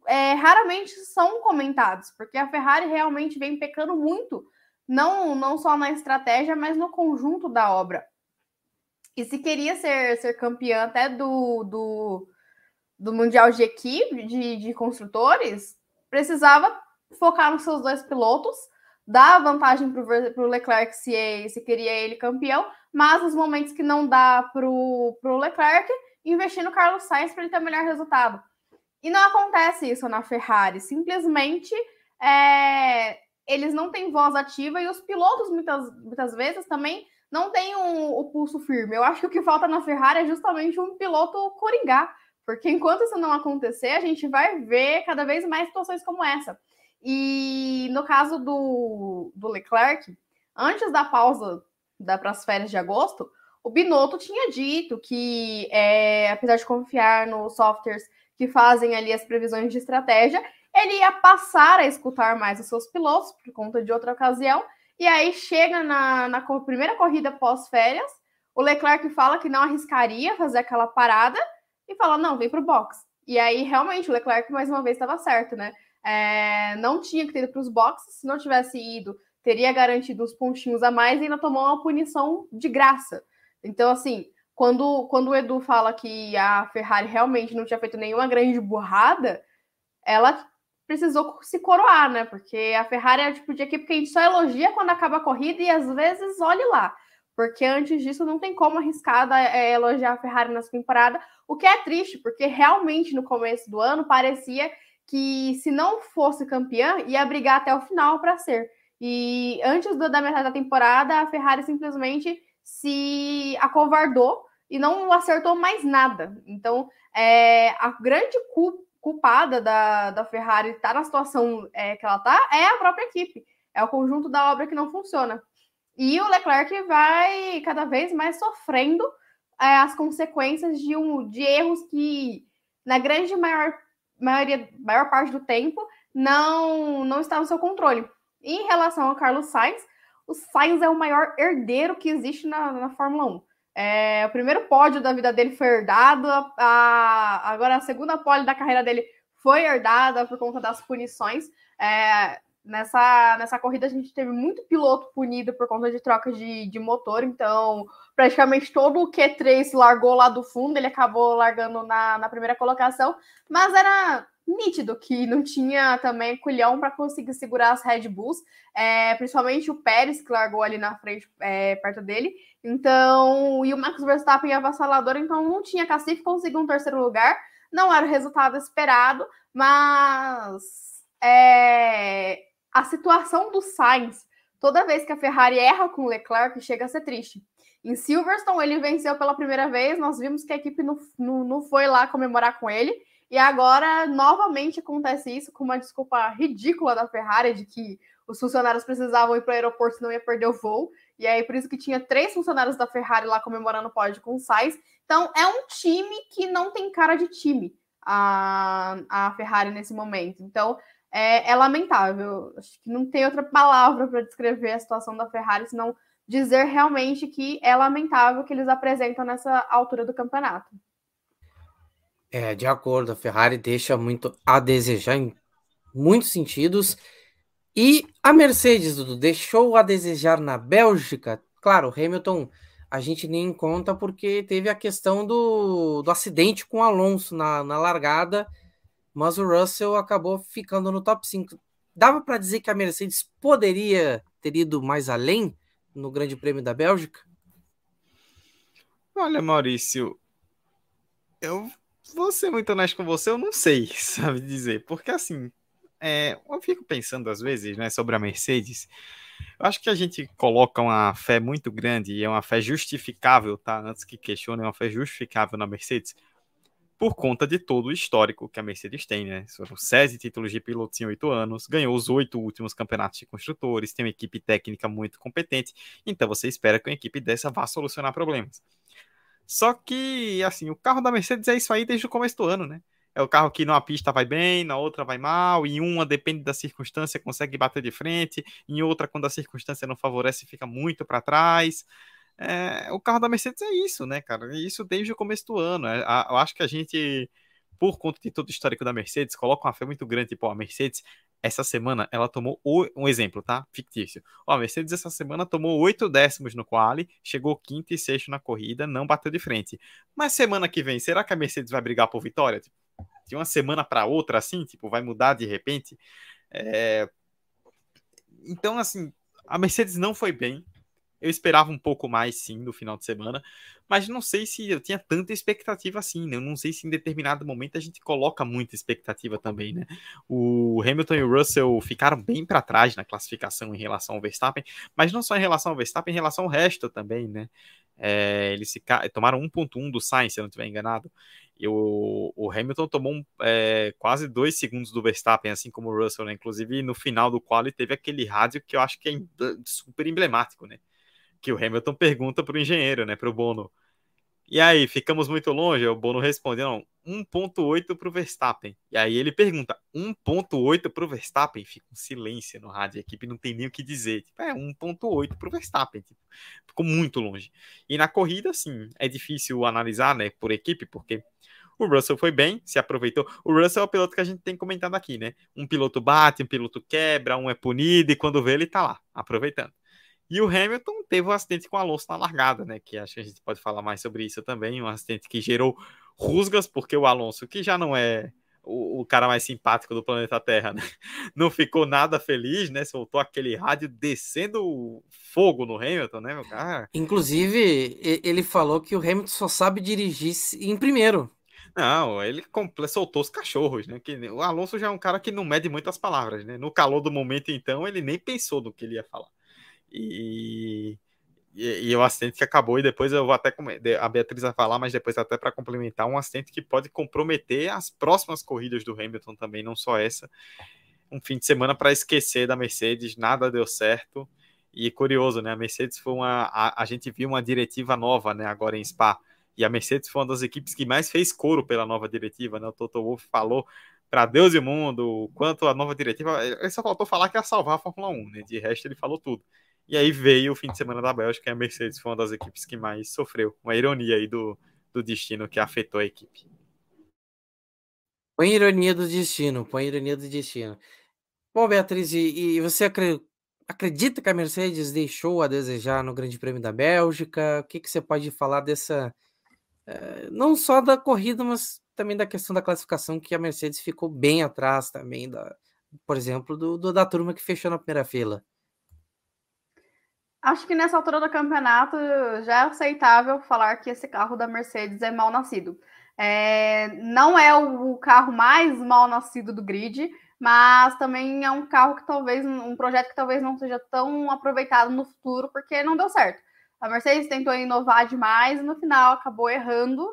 é, raramente são comentados, porque a Ferrari realmente vem pecando muito, não, não só na estratégia, mas no conjunto da obra. E se queria ser, ser campeã até do, do, do Mundial de equipe, de, de construtores, precisava focar nos seus dois pilotos, dá vantagem para o Leclerc se, se queria ele campeão, mas nos momentos que não dá para o Leclerc, investir no Carlos Sainz para ele ter o melhor resultado. E não acontece isso na Ferrari, simplesmente é, eles não têm voz ativa e os pilotos muitas, muitas vezes também não têm um, o pulso firme. Eu acho que o que falta na Ferrari é justamente um piloto coringar, porque enquanto isso não acontecer, a gente vai ver cada vez mais situações como essa. E no caso do, do Leclerc, antes da pausa da, para as férias de agosto, o Binotto tinha dito que, é, apesar de confiar nos softwares que fazem ali as previsões de estratégia, ele ia passar a escutar mais os seus pilotos por conta de outra ocasião. E aí chega na, na primeira corrida pós-férias, o Leclerc fala que não arriscaria fazer aquela parada e fala: não, vem para o box. E aí, realmente, o Leclerc mais uma vez estava certo, né? É, não tinha que ter ido para os boxes, se não tivesse ido, teria garantido os pontinhos a mais e ainda tomou uma punição de graça. Então, assim, quando, quando o Edu fala que a Ferrari realmente não tinha feito nenhuma grande burrada, ela precisou se coroar, né? Porque a Ferrari é o tipo de equipe que a gente só elogia quando acaba a corrida e às vezes olhe lá. Porque antes disso não tem como arriscar é, elogiar a Ferrari nessa temporada, o que é triste, porque realmente no começo do ano parecia que se não fosse campeã, ia brigar até o final para ser. E antes da metade da temporada, a Ferrari simplesmente se acovardou e não acertou mais nada. Então, é, a grande culpada da, da Ferrari estar tá na situação é, que ela está é a própria equipe. É o conjunto da obra que não funciona. E o Leclerc vai cada vez mais sofrendo é, as consequências de, um, de erros que, na grande maior, maioria, maior parte do tempo, não, não está no seu controle. Em relação ao Carlos Sainz, o Sainz é o maior herdeiro que existe na, na Fórmula 1. É, o primeiro pódio da vida dele foi herdado, a, agora a segunda pole da carreira dele foi herdada por conta das punições. É, nessa, nessa corrida a gente teve muito piloto punido por conta de troca de, de motor, então praticamente todo o Q3 largou lá do fundo, ele acabou largando na, na primeira colocação, mas era nítido que não tinha também culhão para conseguir segurar as Red Bulls, é, principalmente o Pérez, que largou ali na frente, é, perto dele. Então, e o Max Verstappen avassalador, então não tinha cacife, conseguiu um terceiro lugar. Não era o resultado esperado, mas é, a situação do Sainz, toda vez que a Ferrari erra com Leclerc, chega a ser triste. Em Silverstone, ele venceu pela primeira vez, nós vimos que a equipe não, não, não foi lá comemorar com ele. E agora, novamente, acontece isso com uma desculpa ridícula da Ferrari de que os funcionários precisavam ir para o aeroporto, senão ia perder o voo. E aí, por isso que tinha três funcionários da Ferrari lá comemorando o pódio com o Sainz. Então, é um time que não tem cara de time, a, a Ferrari nesse momento. Então, é, é lamentável. Acho que não tem outra palavra para descrever a situação da Ferrari, senão dizer realmente que é lamentável que eles apresentam nessa altura do campeonato. É, de acordo, a Ferrari deixa muito a desejar em muitos sentidos. E a Mercedes, Dudu, deixou a desejar na Bélgica. Claro, Hamilton a gente nem conta porque teve a questão do, do acidente com Alonso na, na largada, mas o Russell acabou ficando no top 5. Dava para dizer que a Mercedes poderia ter ido mais além no Grande Prêmio da Bélgica? Olha, Maurício, eu vou ser muito honesto com você, eu não sei, sabe dizer. Porque assim, é, eu fico pensando às vezes, né, sobre a Mercedes. Eu acho que a gente coloca uma fé muito grande e é uma fé justificável, tá? Antes que questione, é uma fé justificável na Mercedes por conta de todo o histórico que a Mercedes tem, né? Foram 16 títulos de pilotos em oito anos, ganhou os oito últimos campeonatos de construtores, tem uma equipe técnica muito competente, então você espera que uma equipe dessa vá solucionar problemas. Só que, assim, o carro da Mercedes é isso aí desde o começo do ano, né? É o carro que numa pista vai bem, na outra vai mal, em uma depende da circunstância, consegue bater de frente, em outra, quando a circunstância não favorece, fica muito para trás. É, o carro da Mercedes é isso, né, cara? Isso desde o começo do ano. É, eu acho que a gente, por conta de todo o histórico da Mercedes, coloca uma fé muito grande, tipo, a Mercedes essa semana ela tomou um exemplo, tá? Fictício. Ó, a Mercedes essa semana tomou oito décimos no quali, chegou quinto e sexto na corrida, não bateu de frente. Mas semana que vem, será que a Mercedes vai brigar por vitória? Tipo, de uma semana para outra, assim, tipo, vai mudar de repente? É... então, assim, a Mercedes não foi bem. Eu esperava um pouco mais, sim, no final de semana, mas não sei se eu tinha tanta expectativa assim, né? Eu não sei se em determinado momento a gente coloca muita expectativa também, né? O Hamilton e o Russell ficaram bem para trás na classificação em relação ao Verstappen, mas não só em relação ao Verstappen, em relação ao resto também, né? É, eles tomaram 1.1 do Sainz, se eu não estiver enganado. E o, o Hamilton tomou um, é, quase dois segundos do Verstappen, assim como o Russell, né? Inclusive, no final do qual ele teve aquele rádio que eu acho que é super emblemático, né? Que o Hamilton pergunta para o engenheiro, né? Para o Bono. E aí, ficamos muito longe? O Bono respondeu, 1.8 para o Verstappen. E aí ele pergunta, 1.8 para o Verstappen? Fica um silêncio no rádio, a equipe não tem nem o que dizer. Tipo, é 1.8 para o Verstappen. Tipo, ficou muito longe. E na corrida, sim, é difícil analisar, né, por equipe, porque o Russell foi bem, se aproveitou. O Russell é o piloto que a gente tem comentado aqui, né? Um piloto bate, um piloto quebra, um é punido, e quando vê, ele tá lá, aproveitando. E o Hamilton teve um acidente com o Alonso na largada, né? Que acho que a gente pode falar mais sobre isso também. Um acidente que gerou rusgas, porque o Alonso, que já não é o, o, cara mais simpático do planeta Terra, né? Não ficou nada feliz, né? Soltou aquele rádio descendo fogo no Hamilton, né, meu cara? Inclusive, ele falou que o Hamilton só sabe dirigir em primeiro. Não, ele soltou os cachorros, né? Que o Alonso já é um cara que não mede muitas palavras, né? No calor do momento, então, ele nem pensou no que ele ia falar. E, e, e o acidente que acabou, e depois eu vou até a Beatriz vai falar, mas depois até para complementar, um acidente que pode comprometer as próximas corridas do Hamilton também, não só essa. Um fim de semana para esquecer da Mercedes, nada deu certo. E curioso, né? A Mercedes foi uma. A, a gente viu uma diretiva nova, né? Agora em Spa e a Mercedes foi uma das equipes que mais fez coro pela nova diretiva, né? O Toto Wolff falou para Deus e mundo quanto a nova diretiva. Ele só faltou falar que ia salvar a Fórmula 1, né? De resto, ele falou tudo. E aí veio o fim de semana da Bélgica e a Mercedes foi uma das equipes que mais sofreu. Uma ironia aí do, do destino que afetou a equipe. Põe ironia do destino, põe ironia do destino. Bom, Beatriz, e, e você acredita que a Mercedes deixou a desejar no Grande Prêmio da Bélgica? O que, que você pode falar dessa é, não só da corrida, mas também da questão da classificação, que a Mercedes ficou bem atrás também, da, por exemplo, do, do da turma que fechou na primeira fila. Acho que nessa altura do campeonato já é aceitável falar que esse carro da Mercedes é mal nascido. É, não é o, carro mais mal nascido do grid, mas também é um carro que talvez, um projeto que talvez não seja tão aproveitado no futuro, porque não deu certo. A Mercedes tentou inovar demais e no final acabou errando.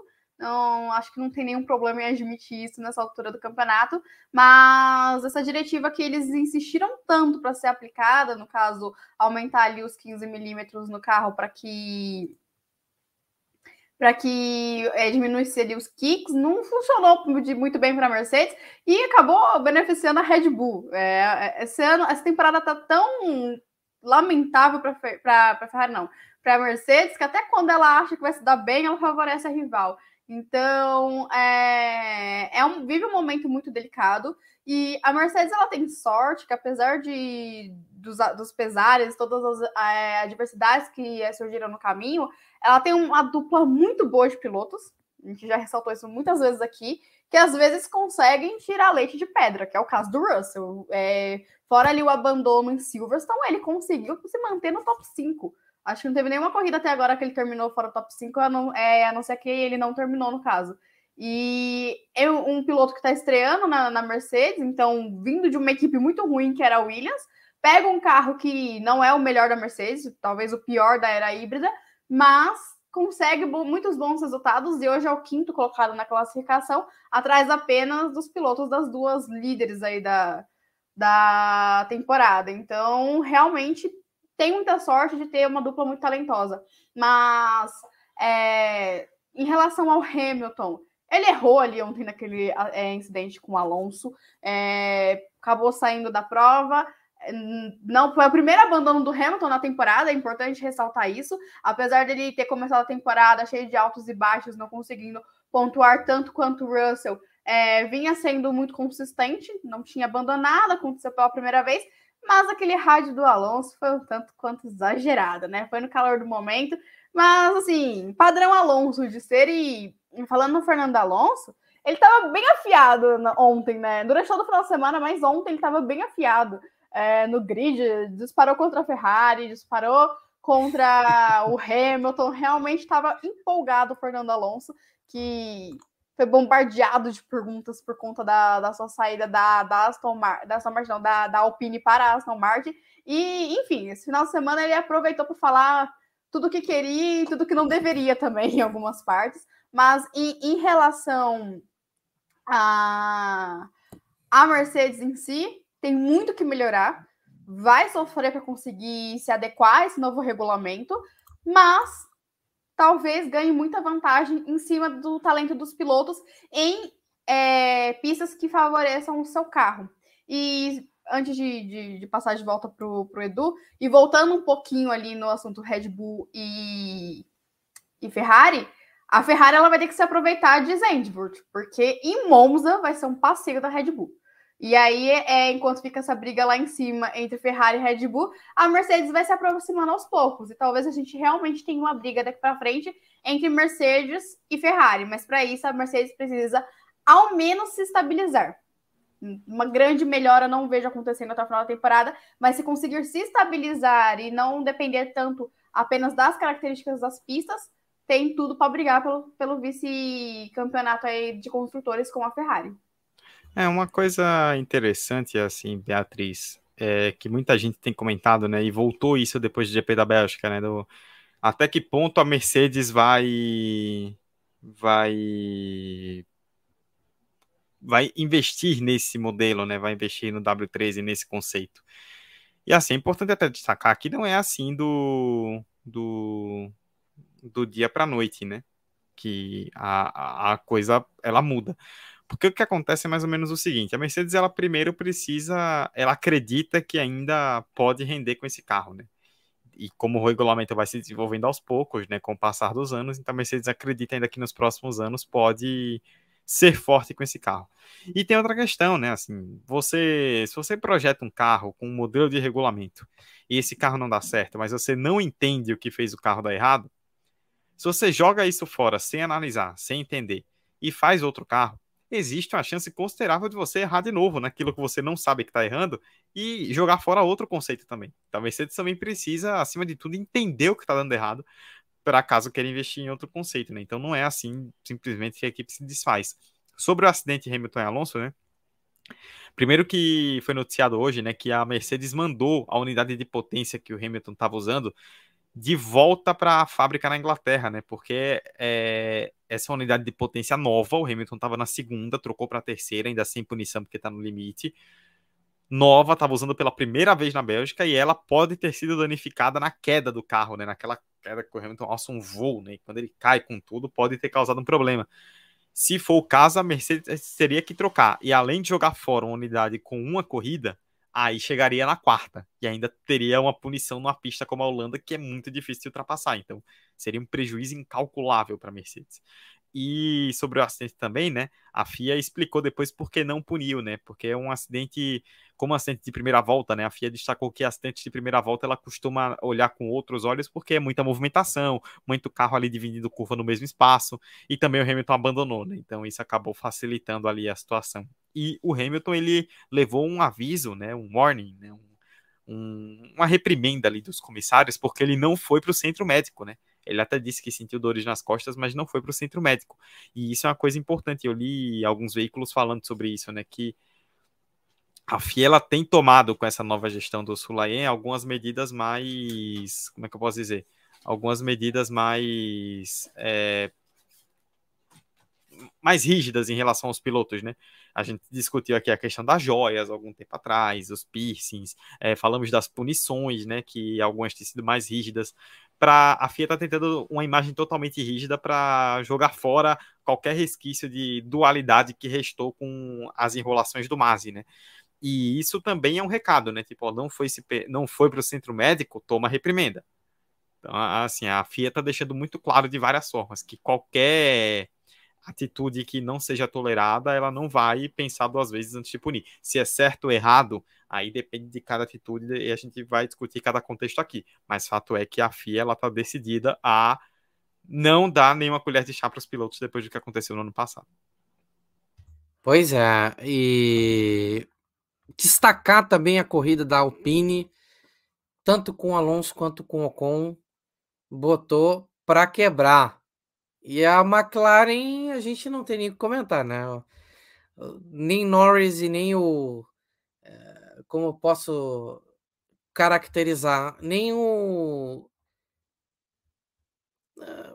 Não, acho que não tem nenhum problema em admitir isso nessa altura do campeonato, mas essa diretiva que eles insistiram tanto para ser aplicada, no caso, aumentar ali os 15 milímetros no carro para que para que é, diminuísse ali os kicks, não funcionou muito bem para a Mercedes e acabou beneficiando a Red Bull. É, esse ano, essa temporada tá tão lamentável para a Ferrari, não, para a Mercedes, que até quando ela acha que vai se dar bem, ela favorece a rival. Então, é, é um, vive um momento muito delicado. E a Mercedes ela tem sorte que, apesar de dos, dos pesares, todas as é, adversidades que é, surgiram no caminho, ela tem uma dupla muito boa de pilotos. A gente já ressaltou isso muitas vezes aqui, que às vezes conseguem tirar leite de pedra, que é o caso do Russell. É, fora ali o abandono em Silverstone, ele conseguiu se manter no top 5. Acho que não teve nenhuma corrida até agora que ele terminou fora do top 5, a não, é, a não ser que ele não terminou no caso. E é um piloto que está estreando na, na, Mercedes, então vindo de uma equipe muito ruim que era a Williams, pega um carro que não é o melhor da Mercedes, talvez o pior da era híbrida, mas consegue muitos bons resultados e hoje é o quinto colocado na classificação, atrás apenas dos pilotos das duas líderes aí da, da temporada. Então, realmente tem muita sorte de ter uma dupla muito talentosa. Mas é, em relação ao Hamilton, ele errou ali ontem naquele é, incidente com o Alonso, é, acabou saindo da prova. Não foi o primeiro abandono do Hamilton na temporada, é importante ressaltar isso. Apesar dele ter começado a temporada cheio de altos e baixos, não conseguindo pontuar tanto quanto o Russell, é, vinha sendo muito consistente, não tinha abandonado, aconteceu pela primeira vez, mas aquele rádio do Alonso foi um tanto quanto exagerado, né? Foi no calor do momento. Mas, assim, padrão Alonso de ser e falando no Fernando Alonso, ele estava bem afiado ontem, né? Durante todo o final de semana, mas ontem ele estava bem afiado. é, no grid, disparou contra a Ferrari, disparou contra o Hamilton, realmente estava empolgado o Fernando Alonso, que foi bombardeado de perguntas por conta da, da sua saída da, da Aston Martin, da, Aston Martin não, da, da Alpine para a Aston Martin. E, enfim, esse final de semana ele aproveitou para falar tudo que queria e tudo que não deveria também em algumas partes. Mas em, em relação a, a Mercedes em si, tem muito que melhorar vai sofrer para conseguir se adequar a esse novo regulamento, mas talvez ganhe muita vantagem em cima do talento dos pilotos em é, pistas que favoreçam o seu carro. E antes de, de, de passar de volta para o Edu, e voltando um pouquinho ali no assunto Red Bull e, e Ferrari, a Ferrari ela vai ter que se aproveitar de Zandvoort, porque em Monza vai ser um passeio da Red Bull. E aí, é, enquanto fica essa briga lá em cima entre Ferrari e Red Bull, a Mercedes vai se aproximando aos poucos. E talvez a gente realmente tenha uma briga daqui para frente entre Mercedes e Ferrari. Mas para isso, a Mercedes precisa ao menos se estabilizar. Uma grande melhora não vejo acontecendo até o final da temporada, mas se conseguir se estabilizar e não depender tanto apenas das características das pistas, tem tudo para brigar pelo, pelo vice-campeonato de construtores com a Ferrari. É uma coisa interessante, assim, Beatriz, é que muita gente tem comentado, né? E voltou isso depois do GP da Bélgica, né? Do, até que ponto a Mercedes vai vai vai investir nesse modelo, né? Vai investir no W13 nesse conceito. E assim, é importante até destacar que não é assim do do, do dia para noite, né? Que a, a coisa ela muda. Porque o que acontece é mais ou menos o seguinte: a Mercedes, ela primeiro precisa, ela acredita que ainda pode render com esse carro, né? E como o regulamento vai se desenvolvendo aos poucos, né, com o passar dos anos, então a Mercedes acredita ainda que nos próximos anos pode ser forte com esse carro. E tem outra questão, né? Assim, você, se você projeta um carro com um modelo de regulamento e esse carro não dá certo, mas você não entende o que fez o carro dar errado, se você joga isso fora sem analisar, sem entender e faz outro carro, existe uma chance considerável de você errar de novo naquilo que você não sabe que está errando e jogar fora outro conceito também. A Mercedes também precisa, acima de tudo, entender o que está dando errado para caso queira investir em outro conceito, né? Então, não é assim simplesmente que a equipe se desfaz. Sobre o acidente Hamilton e Alonso, né? Primeiro que foi noticiado hoje, né, que a Mercedes mandou a unidade de potência que o Hamilton estava usando de volta para a fábrica na Inglaterra, né? Porque é, essa unidade de potência nova, o Hamilton estava na segunda, trocou para a terceira, ainda sem punição porque está no limite. Nova, estava usando pela primeira vez na Bélgica e ela pode ter sido danificada na queda do carro, né? Naquela queda que o Hamilton alça um voo, né? Quando ele cai com tudo, pode ter causado um problema. Se for o caso, a Mercedes teria que trocar. E além de jogar fora uma unidade com uma corrida, aí chegaria na quarta e ainda teria uma punição numa pista como a Holanda que é muito difícil de ultrapassar. Então, seria um prejuízo incalculável para a Mercedes. E sobre o acidente também, né? A FIA explicou depois por que não puniu, né? Porque é um acidente, como acidente de primeira volta, né? A FIA destacou que acidente de primeira volta ela costuma olhar com outros olhos porque é muita movimentação, muito carro ali dividindo curva no mesmo espaço, e também o Hamilton abandonou, né? Então isso acabou facilitando ali a situação. E o Hamilton ele levou um aviso, né? Um warning, né? Um, um, uma reprimenda ali dos comissários porque ele não foi para o centro médico, né? Ele até disse que sentiu dores nas costas, mas não foi para o centro médico. E isso é uma coisa importante. Eu li alguns veículos falando sobre isso, né? Que a FIA ela tem tomado com essa nova gestão do Sulayen algumas medidas mais. Como é que eu posso dizer? Algumas medidas mais. É, mais rígidas em relação aos pilotos, né? A gente discutiu aqui a questão das joias algum tempo atrás, os piercings, é, falamos das punições, né? Que algumas têm sido mais rígidas para a FIA tá tentando uma imagem totalmente rígida para jogar fora qualquer resquício de dualidade que restou com as enrolações do Masi, né? E isso também é um recado, né? Tipo, não foi se não foi para o centro médico, toma reprimenda. Então, assim, a FIA está deixando muito claro de várias formas que qualquer atitude que não seja tolerada, ela não vai pensar duas vezes antes de punir. Se é certo ou errado, aí depende de cada atitude e a gente vai discutir cada contexto aqui. Mas fato é que a FIA está decidida a não dar nenhuma colher de chá para os pilotos depois do que aconteceu no ano passado. Pois é, e destacar também a corrida da Alpine, tanto com Alonso quanto com Ocon, botou para quebrar. E a McLaren, a gente não tem nem o que comentar, né? Nem Norris e nem o. Eh, como eu posso caracterizar? Nem o. Eh,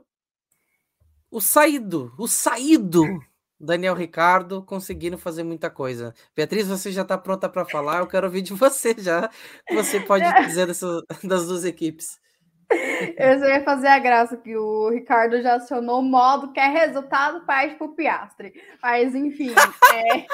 o saído, o saído Daniel Ricardo conseguindo fazer muita coisa. Beatriz, você já está pronta para falar? Eu quero ouvir de você já. Você pode dizer dessa, das duas equipes. Eu ia fazer a graça que o Ricardo já acionou o modo que é resultado parte para o Piastre. Mas, enfim. É...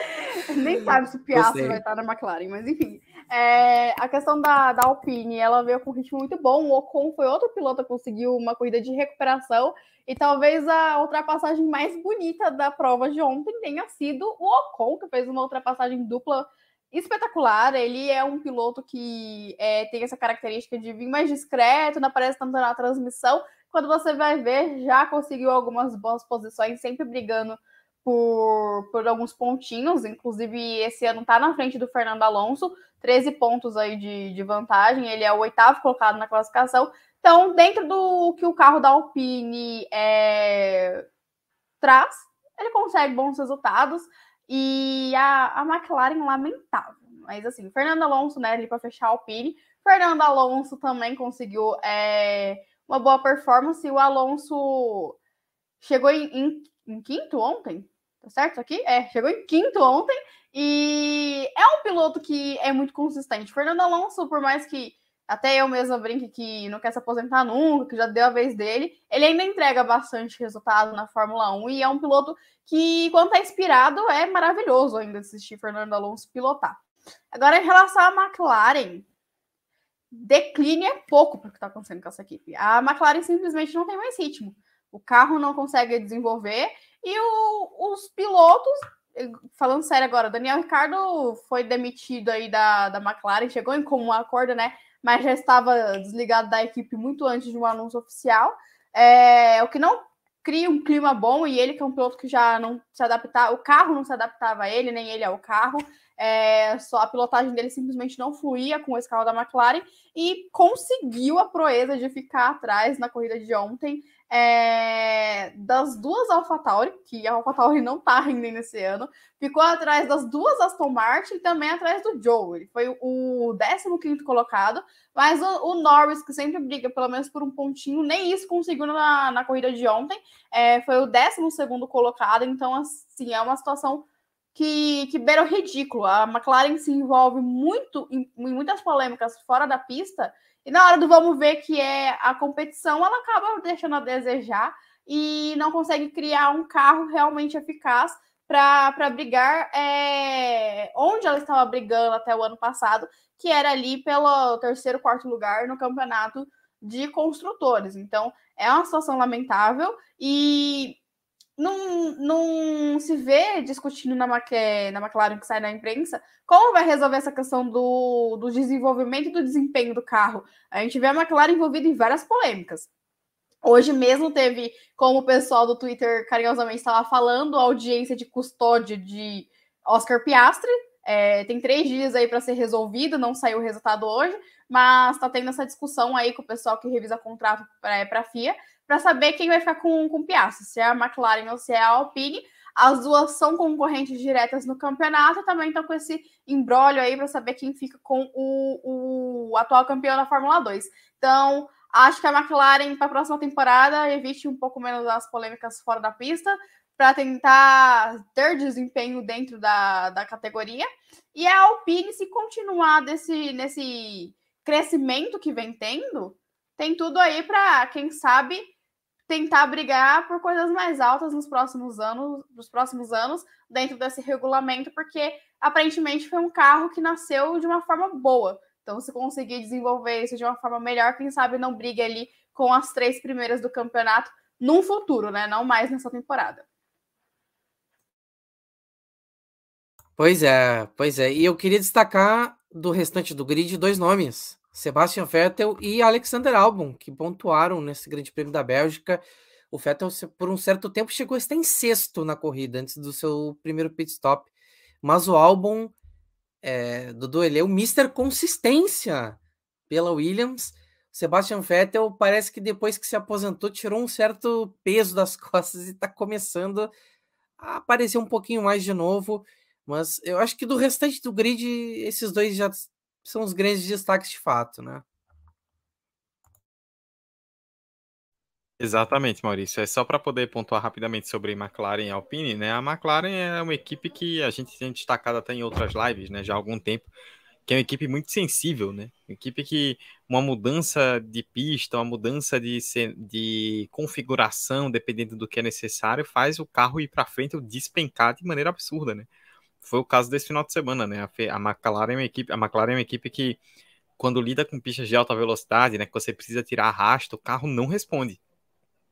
Nem sabe se o Piastre vai estar na McLaren, mas enfim. É, a questão da, da Alpine, ela veio com um ritmo muito bom. O Ocon foi outro piloto que conseguiu uma corrida de recuperação. E talvez a ultrapassagem mais bonita da prova de ontem tenha sido o Ocon, que fez uma ultrapassagem dupla espetacular. Ele é um piloto que é, tem essa característica de vir mais discreto, não aparece tanto na transmissão. Quando você vai ver, já conseguiu algumas boas posições, sempre brigando por, por alguns pontinhos. Inclusive, esse ano está na frente do Fernando Alonso, 13 pontos aí de, de vantagem. Ele é o oitavo colocado na classificação. Então, dentro do que o carro da Alpine é, traz, ele consegue bons resultados. E a, a McLaren, lamentável. Mas assim, Fernando Alonso, né, ali para fechar a Alpine. Fernando Alonso também conseguiu é, uma boa performance. O Alonso chegou em, em, em, quinto ontem, tá certo aqui? É, chegou em quinto ontem. E é um piloto que é muito consistente. Fernando Alonso, por mais que até eu mesma brinque que não quer se aposentar nunca, que já deu a vez dele. Ele ainda entrega bastante resultado na Fórmula 1 e é um piloto que, quando está inspirado, é maravilhoso ainda assistir Fernando Alonso pilotar. Agora, em relação à McLaren, decline é pouco para o que está acontecendo com essa equipe. A McLaren simplesmente não tem mais ritmo. O carro não consegue desenvolver e o, os pilotos falando sério agora, Daniel Ricardo foi demitido aí da, da McLaren, chegou em comum acordo, né? Mas já estava desligado da equipe muito antes de um anúncio oficial. É, o que não cria um clima bom, e ele que é um piloto que já não se adaptava, o carro não se adaptava a ele, nem ele ao carro. É, só a pilotagem dele simplesmente não fluía com esse carro da McLaren e conseguiu a proeza de ficar atrás na corrida de ontem é, das duas AlphaTauri, que a AlphaTauri não está rendendo esse ano, ficou atrás das duas Aston Martin e também atrás do Joe. Ele foi o 15 colocado, mas o, o, Norris, que sempre briga pelo menos por um pontinho, nem isso conseguiu na, na corrida de ontem, é, foi o 12 colocado, então, assim, é uma situação que, que beira o ridículo. A McLaren se envolve muito em, em muitas polêmicas fora da pista e na hora do vamos ver que é a competição, ela acaba deixando a desejar e não consegue criar um carro realmente eficaz para brigar é, onde ela estava brigando até o ano passado, que era ali pelo terceiro, quarto lugar no campeonato de construtores. Então, é uma situação lamentável e não, não se vê discutindo na, na McLaren que sai na imprensa como vai resolver essa questão do, do desenvolvimento e do desempenho do carro. A gente vê a McLaren envolvida em várias polêmicas. Hoje mesmo teve, como o pessoal do Twitter carinhosamente estava falando, audiência de custódia de Oscar Piastri. É, tem três dias aí para ser resolvido, não saiu o resultado hoje, mas está tendo essa discussão aí com o pessoal que revisa contrato para a FIA para saber quem vai ficar com, com o Piastri, se é a McLaren ou se é a Alpine. As duas são concorrentes diretas no campeonato, também estão com esse embrólio aí para saber quem fica com o, o atual campeão da Fórmula 2. Então, acho que a McLaren para a próxima temporada evite um pouco menos as polêmicas fora da pista para tentar ter desempenho dentro da, da categoria. E a Alpine, se continuar desse, nesse crescimento que vem tendo, tem tudo aí para, quem sabe, tentar brigar por coisas mais altas nos próximos anos, nos próximos anos, dentro desse regulamento, porque aparentemente foi um carro que nasceu de uma forma boa. Então, se conseguir desenvolver isso de uma forma melhor, quem sabe não briga ali com as três primeiras do campeonato num futuro, né? Não mais nessa temporada. Pois é, pois é. E eu queria destacar do restante do grid dois nomes. Sebastian Vettel e Alexander Albon, que pontuaram nesse Grande Prêmio da Bélgica. O Vettel, por um certo tempo, chegou a estar em sexto na corrida, antes do seu primeiro pit stop. mas o álbum, é, Dudu, ele é o Mr. Consistência pela Williams. Sebastian Vettel parece que depois que se aposentou tirou um certo peso das costas e está começando a aparecer um pouquinho mais de novo. Mas eu acho que do restante do grid, esses dois já são os grandes destaques de fato, né? Exatamente, Maurício. É só para poder pontuar rapidamente sobre McLaren e Alpine, né? A McLaren é uma equipe que a gente tem destacado até em outras lives, né? Já há algum tempo, que é uma equipe muito sensível, né? Uma equipe que uma mudança de pista, uma mudança de, de configuração, dependendo do que é necessário, faz o carro ir para frente ou despencar de maneira absurda, né? Foi o caso desse final de semana, né? A, McLaren é uma equipe, a McLaren é uma equipe que quando lida com pistas de alta velocidade, né, que você precisa tirar arrasto, o carro não responde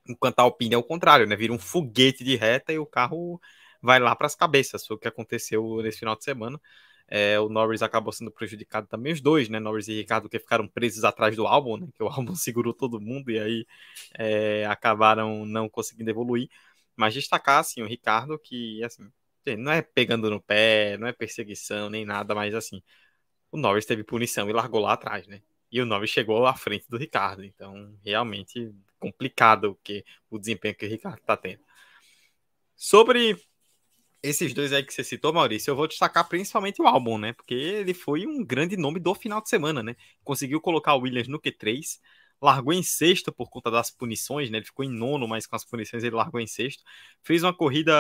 Enquanto a Alpine é o contrário, né? Vira um foguete de reta e o carro vai lá para as cabeças. Foi o que aconteceu nesse final de semana. É, o Norris acabou sendo prejudicado também, os dois, né? Norris e Ricardo, que ficaram presos atrás do álbum, né? Que o álbum segurou todo mundo e aí é, acabaram não conseguindo evoluir. Mas destacar, assim, o Ricardo, que, assim, não é pegando no pé, não é perseguição, nem nada, mas, assim, o Norris teve punição e largou lá atrás, né? E o Norris chegou à frente do Ricardo. Então, realmente complicado o que o desempenho que o Ricardo está tendo. Sobre esses dois aí que você citou, Maurício, eu vou destacar principalmente o álbum, né? Porque ele foi um grande nome do final de semana, né? Conseguiu colocar o Williams no Q3, largou em sexto por conta das punições, né? Ele ficou em nono, mas com as punições ele largou em sexto. Fez uma corrida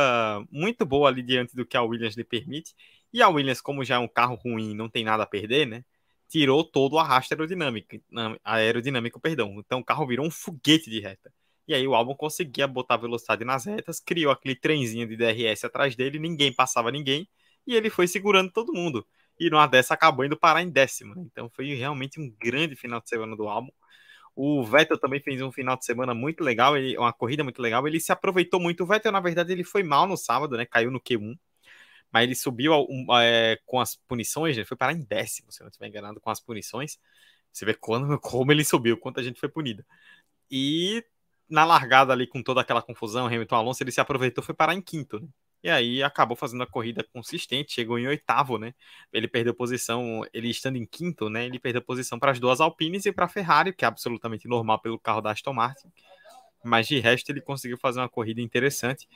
muito boa ali diante do que a Williams lhe permite. E a Williams, como já é um carro ruim, não tem nada a perder, né? tirou todo o arrasto aerodinâmico, aerodinâmico, perdão. Então o carro virou um foguete de reta. E aí o álbum conseguia botar velocidade nas retas, criou aquele trenzinho de DRS atrás dele, ninguém passava ninguém, e ele foi segurando todo mundo. E numa dessa acabou indo parar em décimo. Né? Então foi realmente um grande final de semana do álbum. O Vettel também fez um final de semana muito legal, ele, uma corrida muito legal. Ele se aproveitou muito. O Vettel, na verdade, ele foi mal no sábado, né? Caiu no Q1 mas ele subiu é, com as punições, ele foi parar em décimo, se não estiver enganado, com as punições. Você vê quando, como ele subiu, quanta gente foi punida. E na largada ali, com toda aquela confusão, Hamilton Alonso, ele se aproveitou foi parar em quinto, né? E aí acabou fazendo a corrida consistente, chegou em oitavo, né? Ele perdeu posição, ele estando em quinto, né? Ele perdeu posição para as duas Alpines e para a Ferrari, que é absolutamente normal pelo carro da Aston Martin. Mas de resto ele conseguiu fazer uma corrida interessante.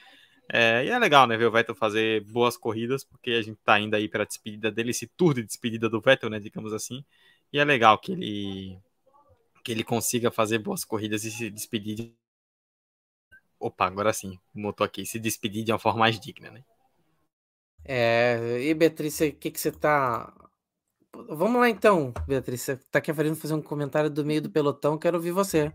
É, e é legal, né, ver o Vettel fazer boas corridas, porque a gente tá indo aí para a despedida dele, esse tour de despedida do Vettel, né, digamos assim. E é legal que ele que ele consiga fazer boas corridas e se despedir de... Opa, agora sim, motor aqui, se despedir de uma forma mais digna, né? É, e Beatriz, o que que você tá Vamos lá então, Beatriz, você tá querendo fazer um comentário do meio do pelotão, quero ouvir você.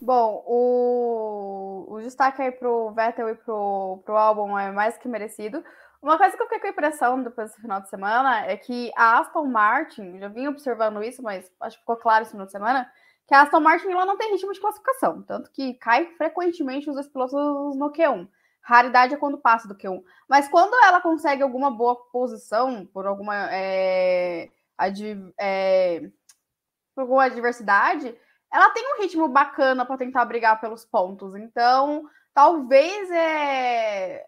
Bom, o o destaque aí pro Vettel e pro, pro álbum é mais que merecido. Uma coisa que eu fiquei com a impressão depois desse final de semana é que a Aston Martin, já vim observando isso, mas acho que ficou claro esse final de semana, que a Aston Martin ela não tem ritmo de classificação, tanto que cai frequentemente os dois pilotos no Q1. Raridade é quando passa do Q1. Mas quando ela consegue alguma boa posição, por alguma, é, é, por alguma adversidade, ela tem um ritmo bacana para tentar brigar pelos pontos. Então, talvez é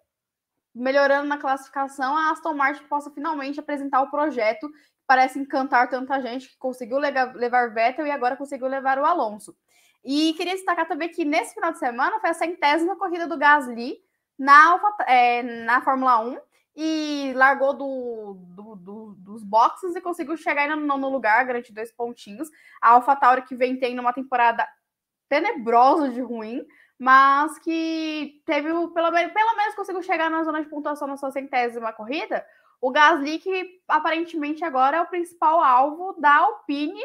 melhorando na classificação, a Aston Martin possa finalmente apresentar o projeto parece encantar tanta gente que conseguiu levar, Vettel e agora conseguiu levar o Alonso. E queria destacar também que nesse final de semana foi a centésima corrida do Gasly na, Alfa, é, na Fórmula 1 e largou do, do, do, dos boxes e conseguiu chegar no nono lugar, garante dois pontinhos. A AlphaTauri que vem tendo uma temporada tenebrosa de ruim, mas que teve, pelo pelo menos conseguiu chegar na zona de pontuação na sua centésima corrida. O Gasly, que aparentemente agora é o principal alvo da Alpine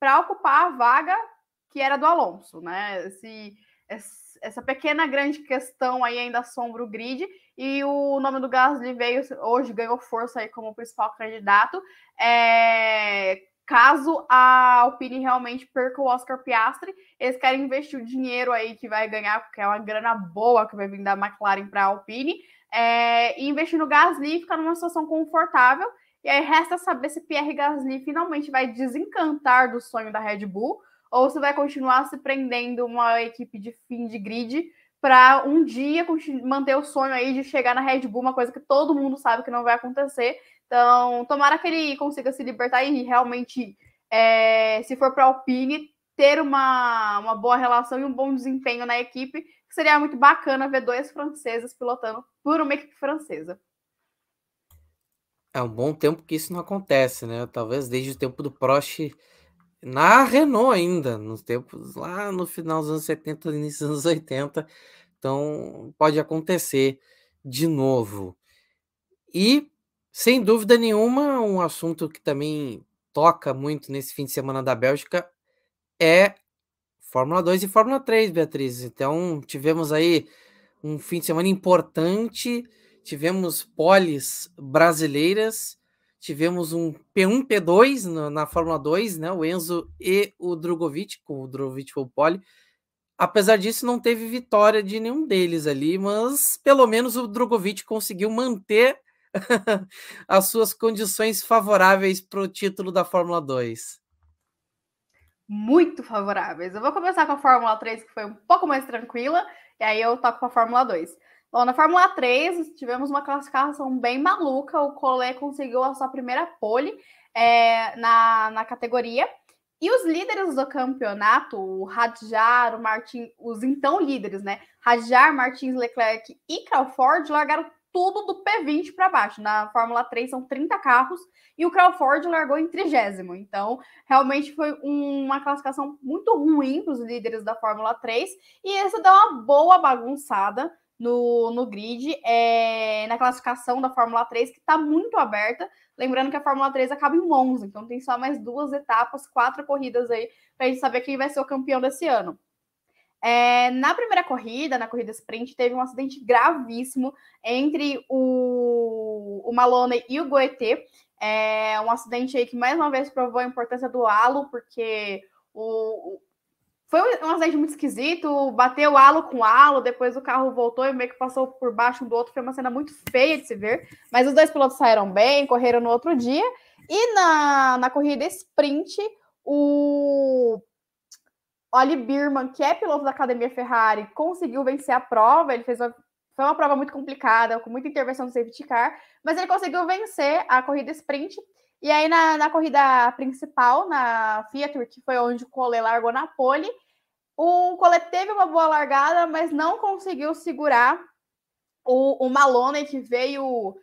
para ocupar a vaga que era do Alonso, né? Esse, essa pequena grande questão aí ainda assombra o grid e o nome do Gasly veio hoje, ganhou força aí como principal candidato. É, caso a Alpine realmente perca o Oscar Piastri, eles querem investir o dinheiro aí que vai ganhar, porque é uma grana boa que vai vir da McLaren para a Alpine, é, investir no Gasly, ficar numa situação confortável. E aí resta saber se Pierre Gasly finalmente vai desencantar do sonho da Red Bull ou se vai continuar se prendendo uma equipe de fim de grid para um dia manter o sonho aí de chegar na Red Bull, uma coisa que todo mundo sabe que não vai acontecer. Então, tomara que ele consiga se libertar e realmente, é, se for para a Alpine, ter uma, uma boa relação e um bom desempenho na equipe, seria muito bacana ver dois franceses pilotando por uma equipe francesa. É um bom tempo que isso não acontece, né? Talvez desde o tempo do Prost na Renault ainda, nos tempos lá no final dos anos 70, início dos anos 80. Então, pode acontecer de novo. E, sem dúvida nenhuma, um assunto que também toca muito nesse fim de semana da Bélgica é Fórmula 2 e Fórmula 3, Beatriz. Então, tivemos aí um fim de semana importante, tivemos poles brasileiras, tivemos um P1, P2 na, na Fórmula 2, né? O Enzo e o Drogovic, com o Drogovic foi o pole. Apesar disso, não teve vitória de nenhum deles ali, mas pelo menos o Drogovic conseguiu manter as suas condições favoráveis para o título da Fórmula 2 muito favoráveis. Eu vou começar com a Fórmula 3, que foi um pouco mais tranquila, e aí eu toco para a Fórmula 2. Bom, na Fórmula 3, tivemos uma classificação bem maluca. O Collet conseguiu a sua primeira pole é, na, na categoria. E os líderes do campeonato, o Radjar, o Martin, os então líderes, né? Radjar, Martins Leclerc e Crawford largaram tudo do P20 para baixo. Na Fórmula 3 são 30 carros e o Crawford largou em trigésimo. Então, realmente foi uma classificação muito ruim para os líderes da Fórmula 3 e isso deu uma boa bagunçada no, no grid, é, na classificação da Fórmula 3, que está muito aberta. Lembrando que a Fórmula 3 acaba em Monza, então tem só mais duas etapas, quatro corridas aí, para a gente saber quem vai ser o campeão desse ano. É, na primeira corrida, na corrida sprint, teve um acidente gravíssimo entre o, o Malone e o Goethe. É um acidente aí que mais uma vez provou a importância do halo, porque o, foi um acidente muito esquisito, bateu halo com halo, depois o carro voltou e meio que passou por baixo um do outro, foi uma cena muito feia de se ver, mas os dois pilotos saíram bem, correram no outro dia, e na, na corrida sprint, o Oli Birman, que é piloto da Academia Ferrari, conseguiu vencer a prova. Ele fez uma, foi uma prova muito complicada, com muita intervenção do safety car, mas ele conseguiu vencer a corrida sprint. E aí, na, na corrida principal, na Fiat, que foi onde o Cole largou na pole, o Cole teve uma boa largada, mas não conseguiu segurar o, o Maloney, que veio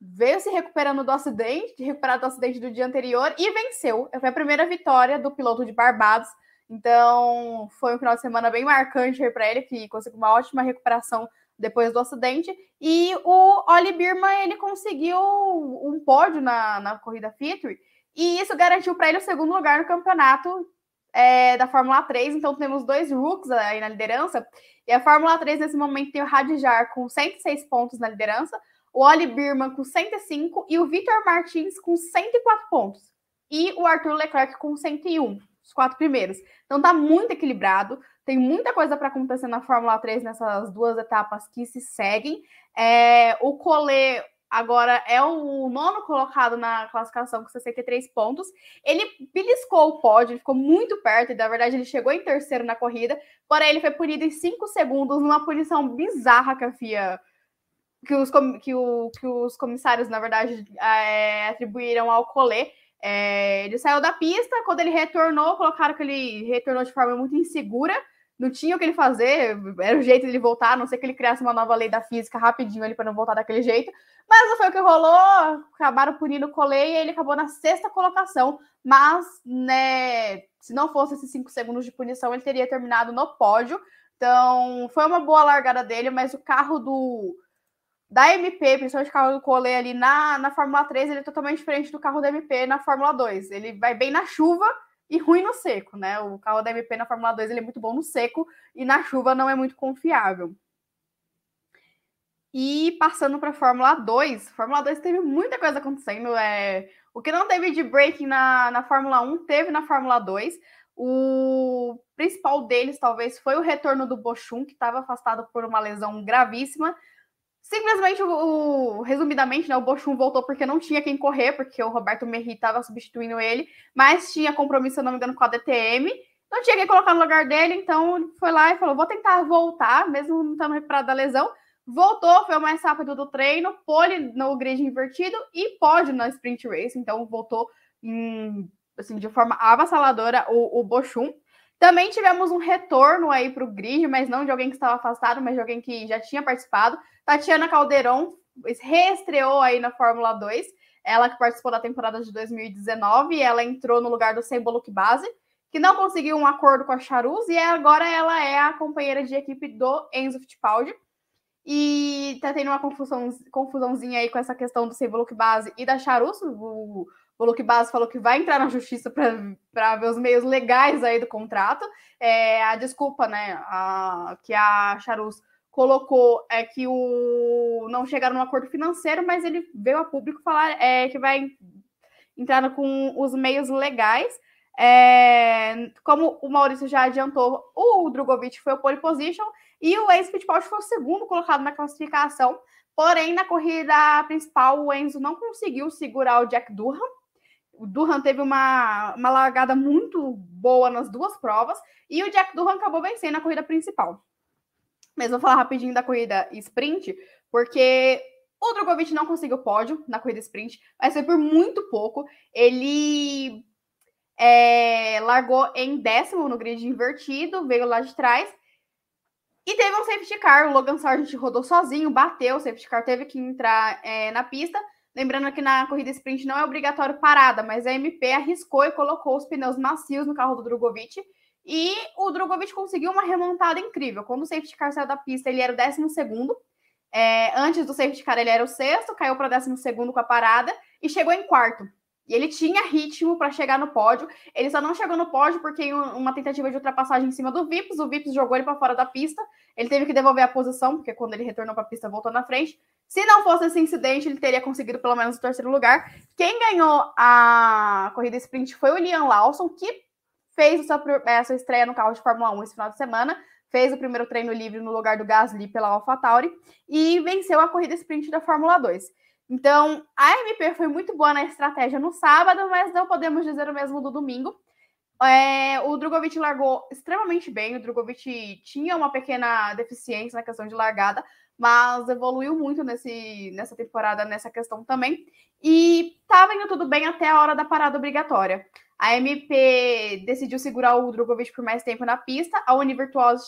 veio se recuperando do acidente, recuperado do acidente do dia anterior e venceu. Foi a primeira vitória do piloto de Barbados então, foi um final de semana bem marcante para ele, que conseguiu uma ótima recuperação depois do acidente. E o Oli Birman, ele conseguiu um pódio na, na corrida Fiat, e isso garantiu para ele o segundo lugar no campeonato é, da Fórmula 3. Então, temos dois rooks aí na liderança. E a Fórmula 3, nesse momento, tem o Radjar com 106 pontos na liderança, o Oli Birman com 105 e o Vitor Martins com 104 pontos. E o Arthur Leclerc com 101 os quatro primeiros. Então tá muito equilibrado, tem muita coisa para acontecer na Fórmula 3 nessas duas etapas que se seguem. É, o Collet agora é o nono colocado na classificação com 63 pontos. Ele beliscou o pódio, ele ficou muito perto, e na verdade ele chegou em terceiro na corrida, porém ele foi punido em 5 segundos numa punição bizarra que a FIA que os, que, o, que os comissários, na verdade, é, atribuíram ao Collet. É, ele saiu da pista, quando ele retornou, colocaram que ele retornou de forma muito insegura, não tinha o que ele fazer, era o jeito dele voltar, a não ser que ele criasse uma nova lei da física rapidinho ali para não voltar daquele jeito. Mas não foi o que rolou, acabaram punindo o Colei e ele acabou na sexta colocação. Mas, né, se não fosse esses cinco segundos de punição, ele teria terminado no pódio. Então, foi uma boa largada dele, mas o carro do, da MP, principalmente o carro do Collet ali na, na Fórmula 3, ele é totalmente diferente do carro da MP na Fórmula 2. Ele vai bem na chuva e ruim no seco, né? O carro da MP na Fórmula 2 ele é muito bom no seco e na chuva não é muito confiável. E passando para a Fórmula 2, Fórmula 2 teve muita coisa acontecendo. É... O que não teve de breaking na, na Fórmula 1, teve na Fórmula 2. O principal deles, talvez, foi o retorno do Bochum, que estava afastado por uma lesão gravíssima. Simplesmente, o, o, resumidamente, né, o Bochum voltou porque não tinha quem correr, porque o Roberto Merri estava substituindo ele, mas tinha compromisso, se não me engano, com a DTM. não tinha quem colocar no lugar dele, então foi lá e falou: vou tentar voltar, mesmo não estando recuperado da lesão. Voltou, foi o mais rápido do treino, pole no grid invertido e pode na sprint race, então voltou em, assim, de forma avassaladora o, o Bochum. Também tivemos um retorno aí para o grid, mas não de alguém que estava afastado, mas de alguém que já tinha participado. Tatiana Calderon reestreou aí na Fórmula 2, ela que participou da temporada de 2019, ela entrou no lugar do Semboluk Base que não conseguiu um acordo com a Charuz e agora ela é a companheira de equipe do Enzo Fittipaldi. E tá tendo uma confusão, confusãozinha aí com essa questão do ser Voluk Base e da Charuz. O Voluk Base falou que vai entrar na justiça para ver os meios legais aí do contrato. É, a desculpa, né, a, que a Charuz colocou é que o não chegaram no acordo financeiro, mas ele veio a público falar é, que vai entrar com os meios legais. É, como o Maurício já adiantou, o Drogovic foi o pole position e o Enzo Fittipaldi foi o segundo colocado na classificação. Porém, na corrida principal, o Enzo não conseguiu segurar o Jack Durham. O Durham teve uma, uma largada muito boa nas duas provas e o Jack Durham acabou vencendo a corrida principal. Mas vou falar rapidinho da corrida sprint, porque o Drogovic não conseguiu pódio na corrida sprint, mas foi por muito pouco. Ele é, largou em décimo no grid invertido, veio lá de trás. E teve um safety car, o Logan Sargent rodou sozinho, bateu, o safety car teve que entrar é, na pista. Lembrando que na corrida sprint não é obrigatório parada, mas a MP arriscou e colocou os pneus macios no carro do Drogovic. E o Drogovic conseguiu uma remontada incrível. Quando o safety car saiu da pista, ele era o décimo segundo. É, antes do safety car, ele era o sexto, caiu para o décimo segundo com a parada e chegou em quarto. E ele tinha ritmo para chegar no pódio. Ele só não chegou no pódio porque em uma tentativa de ultrapassagem em cima do Vips, o Vips jogou ele para fora da pista. Ele teve que devolver a posição, porque quando ele retornou para a pista, voltou na frente. Se não fosse esse incidente, ele teria conseguido pelo menos o terceiro lugar. Quem ganhou a corrida sprint foi o Liam Lawson, que fez sua, a sua estreia no carro de Fórmula 1 esse final de semana. Fez o primeiro treino livre no lugar do Gasly pela AlphaTauri e venceu a corrida sprint da Fórmula 2. Então, a MP foi muito boa na estratégia no sábado, mas não podemos dizer o mesmo do domingo. É, o Drogovic largou extremamente bem. O Drogovic tinha uma pequena deficiência na questão de largada, mas evoluiu muito nesse, nessa temporada, nessa questão também. E estava indo tudo bem até a hora da parada obrigatória. A MP decidiu segurar o Drogovic por mais tempo na pista. A Univirtuosa,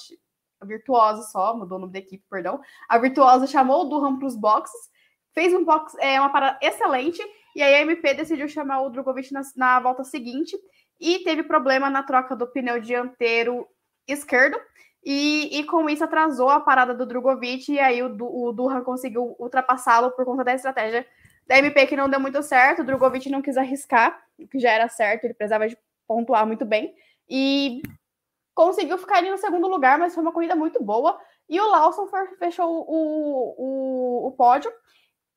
Virtuosa só, mudou o nome da equipe, perdão. A Virtuosa chamou o Durham para os boxes fez um box, é, uma parada excelente, e aí a MP decidiu chamar o Drogovic na, na volta seguinte, e teve problema na troca do pneu dianteiro esquerdo, e, e, com isso atrasou a parada do Drogovic, e aí o, o conseguiu ultrapassá-lo por conta da estratégia da MP que não deu muito certo, o Drogovic não quis arriscar, o que já era certo, ele precisava de pontuar muito bem, e conseguiu ficar ali no segundo lugar, mas foi uma corrida muito boa, e o Lawson fechou o, o, o pódio,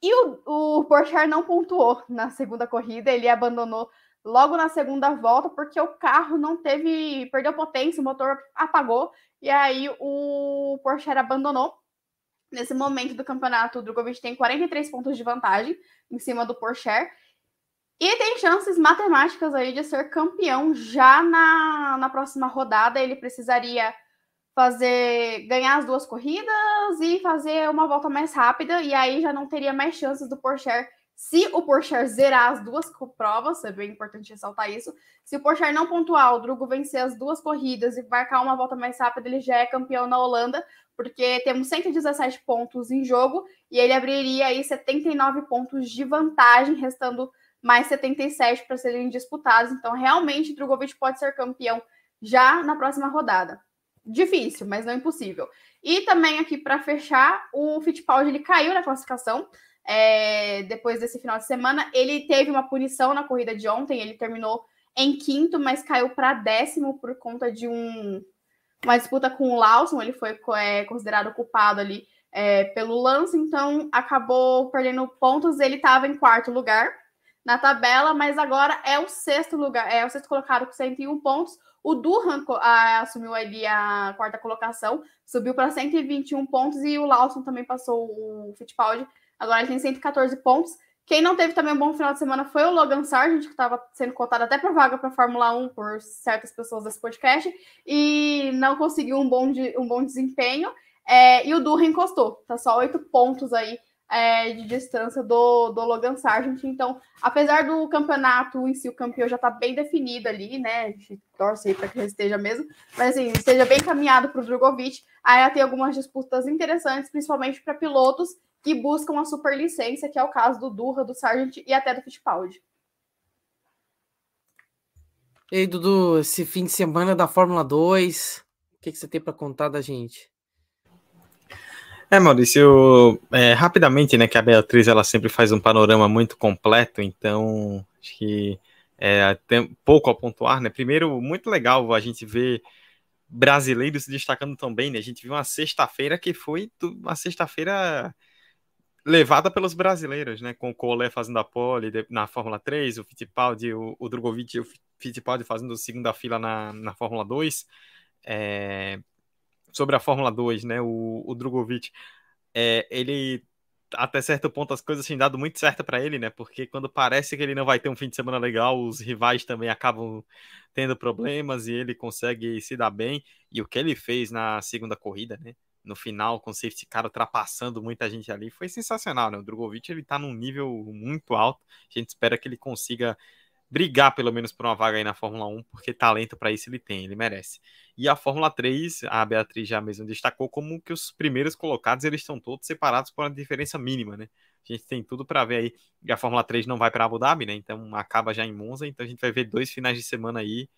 e o, o Porsche não pontuou na segunda corrida, ele abandonou logo na segunda volta, porque o carro não teve, perdeu potência, o motor apagou, e aí o Porsche abandonou. Nesse momento do campeonato, o Drogovic tem 43 pontos de vantagem em cima do Porsche. E tem chances matemáticas aí de ser campeão já na, na próxima rodada. Ele precisaria fazer ganhar as duas corridas e fazer uma volta mais rápida e aí já não teria mais chances do Porsche se o Porsche zerar as duas provas, é bem importante ressaltar isso. Se o Porsche não pontuar, o Drugo vencer as duas corridas e marcar uma volta mais rápida, ele já é campeão na Holanda, porque temos 117 pontos em jogo e ele abriria aí 79 pontos de vantagem, restando mais 77 para serem disputados. Então, realmente, Drogovic pode ser campeão já na próxima rodada difícil, mas não impossível. E também aqui para fechar, o Fittipaldi ele caiu na classificação é, depois desse final de semana. Ele teve uma punição na corrida de ontem, ele terminou em quinto, mas caiu para décimo por conta de um, uma disputa com o Lawson. Ele foi é, considerado culpado ali é, pelo lance, então acabou perdendo pontos. Ele estava em quarto lugar na tabela, mas agora é o sexto lugar, é o sexto colocado com 101 pontos. O Durham assumiu ali a quarta colocação, subiu para 121 pontos e o Lawson também passou o Fittipaldi. Agora ele tem 114 pontos. Quem não teve também um bom final de semana foi o Logan Sargent, que estava sendo cotado até para vaga para Fórmula 1 por certas pessoas desse podcast, e não conseguiu um bom, de, um bom desempenho. É, e o Durra encostou, tá só oito pontos aí é, de distância do, do Logan Sargent. Então, apesar do campeonato em si, o campeão já está bem definido ali, né? A gente torce aí para que esteja mesmo, mas assim, esteja bem caminhado para o Drogovic. Aí tem algumas disputas interessantes, principalmente para pilotos que buscam a superlicença, que é o caso do Durra, do Sargent e até do Fittipaldi. E aí, Dudu, esse fim de semana da Fórmula 2, o que, que você tem para contar da gente? É, Maurício, é, rapidamente, né, que a Beatriz ela sempre faz um panorama muito completo, então acho que é, tem pouco a pontuar, né? Primeiro, muito legal a gente ver brasileiros se destacando tão bem, né? A gente viu uma sexta-feira que foi uma sexta-feira levada pelos brasileiros, né? Com o Collet fazendo a pole na Fórmula 3, o Fittipaldi, o, o Drogovic e o Fittipaldi fazendo segunda fila na, na Fórmula 2. É, sobre a Fórmula 2, né? O, o Drogovic, é, ele até certo ponto as coisas têm dado muito certo para ele, né? Porque quando parece que ele não vai ter um fim de semana legal, os rivais também acabam tendo problemas e ele consegue se dar bem. E o que ele fez na segunda corrida, né? No final, com o safety car ultrapassando muita gente ali, foi sensacional, né? O Drogovic ele tá num nível muito alto. A gente espera que ele consiga brigar pelo menos por uma vaga aí na Fórmula 1, porque talento para isso ele tem, ele merece. E a Fórmula 3, a Beatriz já mesmo destacou como que os primeiros colocados eles estão todos separados por uma diferença mínima, né? A gente tem tudo para ver aí. E a Fórmula 3 não vai para Abu Dhabi, né? Então acaba já em Monza, então a gente vai ver dois finais de semana aí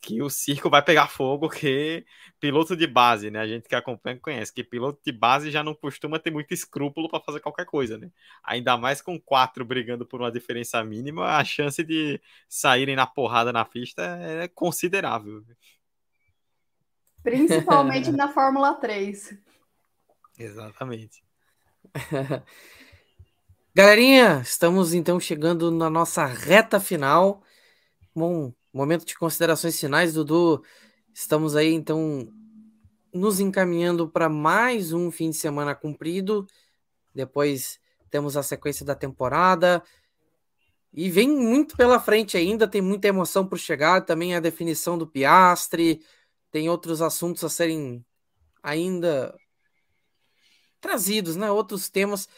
que o circo vai pegar fogo, que piloto de base, né? A gente que acompanha conhece que piloto de base já não costuma ter muito escrúpulo para fazer qualquer coisa, né? Ainda mais com quatro brigando por uma diferença mínima, a chance de saírem na porrada na pista é considerável. Principalmente na Fórmula 3. Exatamente. Galerinha, estamos então chegando na nossa reta final. Bom, Momento de considerações finais, Dudu. Estamos aí, então, nos encaminhando para mais um fim de semana cumprido. Depois temos a sequência da temporada. E vem muito pela frente ainda, tem muita emoção por chegar. Também a definição do Piastre. Tem outros assuntos a serem ainda trazidos, né? Outros temas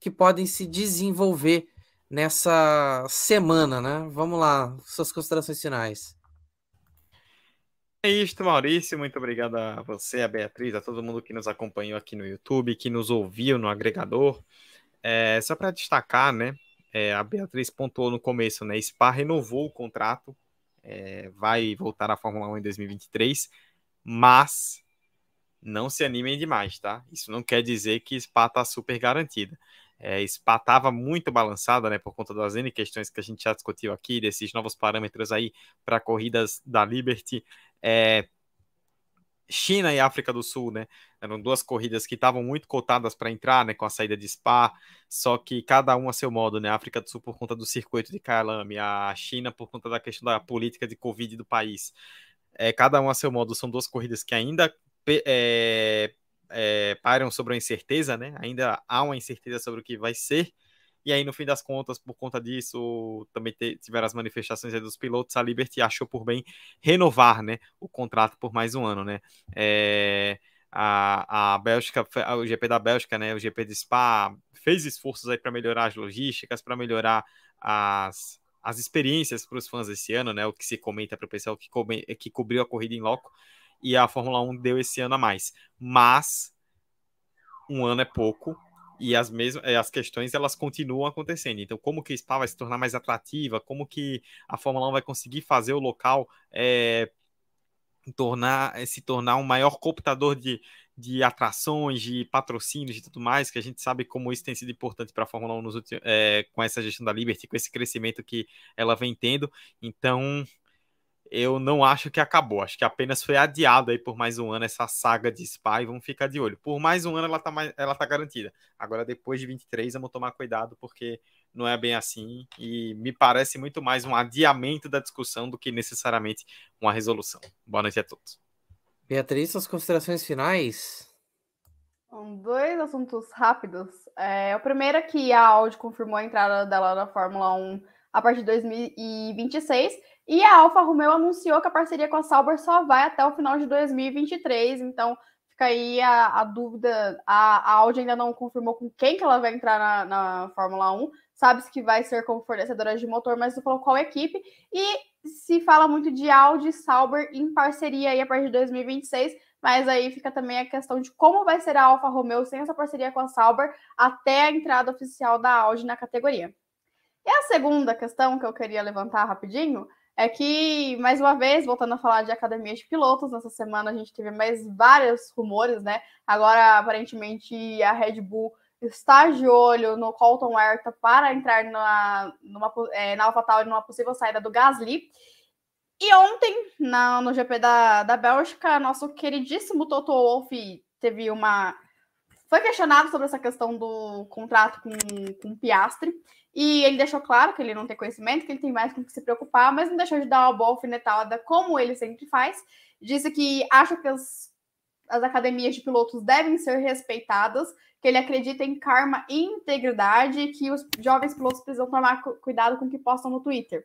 que podem se desenvolver nessa semana, né? Vamos lá, suas considerações finais. É isso, Maurício. Muito obrigado a você, a Beatriz, a todo mundo que nos acompanhou aqui no YouTube, que nos ouviu no agregador. É, só para destacar, né? É, a Beatriz pontuou no começo, né? Spa renovou o contrato, é, vai voltar à Fórmula 1 em 2023, mas não se animem demais, tá? Isso não quer dizer que Spa está super garantida. É, Spa estava muito balançada, né, por conta das N questões que a gente já discutiu aqui, desses novos parâmetros aí para corridas da Liberty. É, China e África do Sul, né? Eram duas corridas que estavam muito cotadas para entrar, né? Com a saída de Spa, só que cada um a seu modo, né? A África do Sul por conta do circuito de Kyalami, a China por conta da questão da política de Covid do país. É, cada um a seu modo, são duas corridas que ainda é, é, param sobre a incerteza, né? Ainda há uma incerteza sobre o que vai ser. E aí, no fim das contas, por conta disso, também tiveram as manifestações dos pilotos. A Liberty achou por bem renovar, né, o contrato por mais um ano, né? É, a, a Bélgica, o GP da Bélgica, né, o GP de Spa, fez esforços aí para melhorar as logísticas, para melhorar as, as experiências para os fãs esse ano, né? O que se comenta para o pessoal que, que cobriu a corrida em loco e a Fórmula 1 deu esse ano a mais. Mas um ano é pouco e as mesmas eh, as questões elas continuam acontecendo. Então, como que Spa vai se tornar mais atrativa? Como que a Fórmula 1 vai conseguir fazer o local é, tornar se tornar um maior computador de, de atrações, de patrocínios e tudo mais, que a gente sabe como isso tem sido importante para a Fórmula 1 nos últimos, é, com essa gestão da Liberty, com esse crescimento que ela vem tendo. Então, eu não acho que acabou. Acho que apenas foi adiado aí por mais um ano essa saga de Spa e vamos ficar de olho. Por mais um ano ela tá, mais, ela tá garantida. Agora, depois de 23, vamos tomar cuidado porque não é bem assim e me parece muito mais um adiamento da discussão do que necessariamente uma resolução. Boa noite a todos. Beatriz, suas considerações finais? Dois assuntos rápidos. É, o primeiro é que a Audi confirmou a entrada dela na Fórmula 1 a partir de 2026 e a Alfa Romeo anunciou que a parceria com a Sauber só vai até o final de 2023. Então fica aí a, a dúvida. A, a, Audi ainda não confirmou com quem que ela vai entrar na, na Fórmula 1. Sabe-se que vai ser como fornecedora de motor, mas não falou qual equipe. E se fala muito de Audi e Sauber em parceria aí a partir de 2026 mas aí fica também a questão de como vai ser a Alfa Romeo sem essa parceria com a Sauber até a entrada oficial da Audi na categoria. E a segunda questão que eu queria levantar rapidinho é que, mais uma vez, voltando a falar de academia de pilotos, nessa semana a gente teve mais vários rumores, né? Agora, aparentemente, a Red Bull está de olho no Colton Herta para entrar na, numa, é, na AlphaTauri numa possível saída do Gasly. E ontem, na, no GP da, da Bélgica, nosso queridíssimo Toto Wolff teve uma. Foi questionado sobre essa questão do contrato com, com Piastre. E ele deixou claro que ele não tem conhecimento, que ele tem mais com o que se preocupar, mas não deixou de dar uma boa alfinetada, como ele sempre faz. Disse que acha que as, as academias de pilotos devem ser respeitadas, que ele acredita em karma e integridade, que os jovens pilotos precisam tomar cuidado com o que postam no Twitter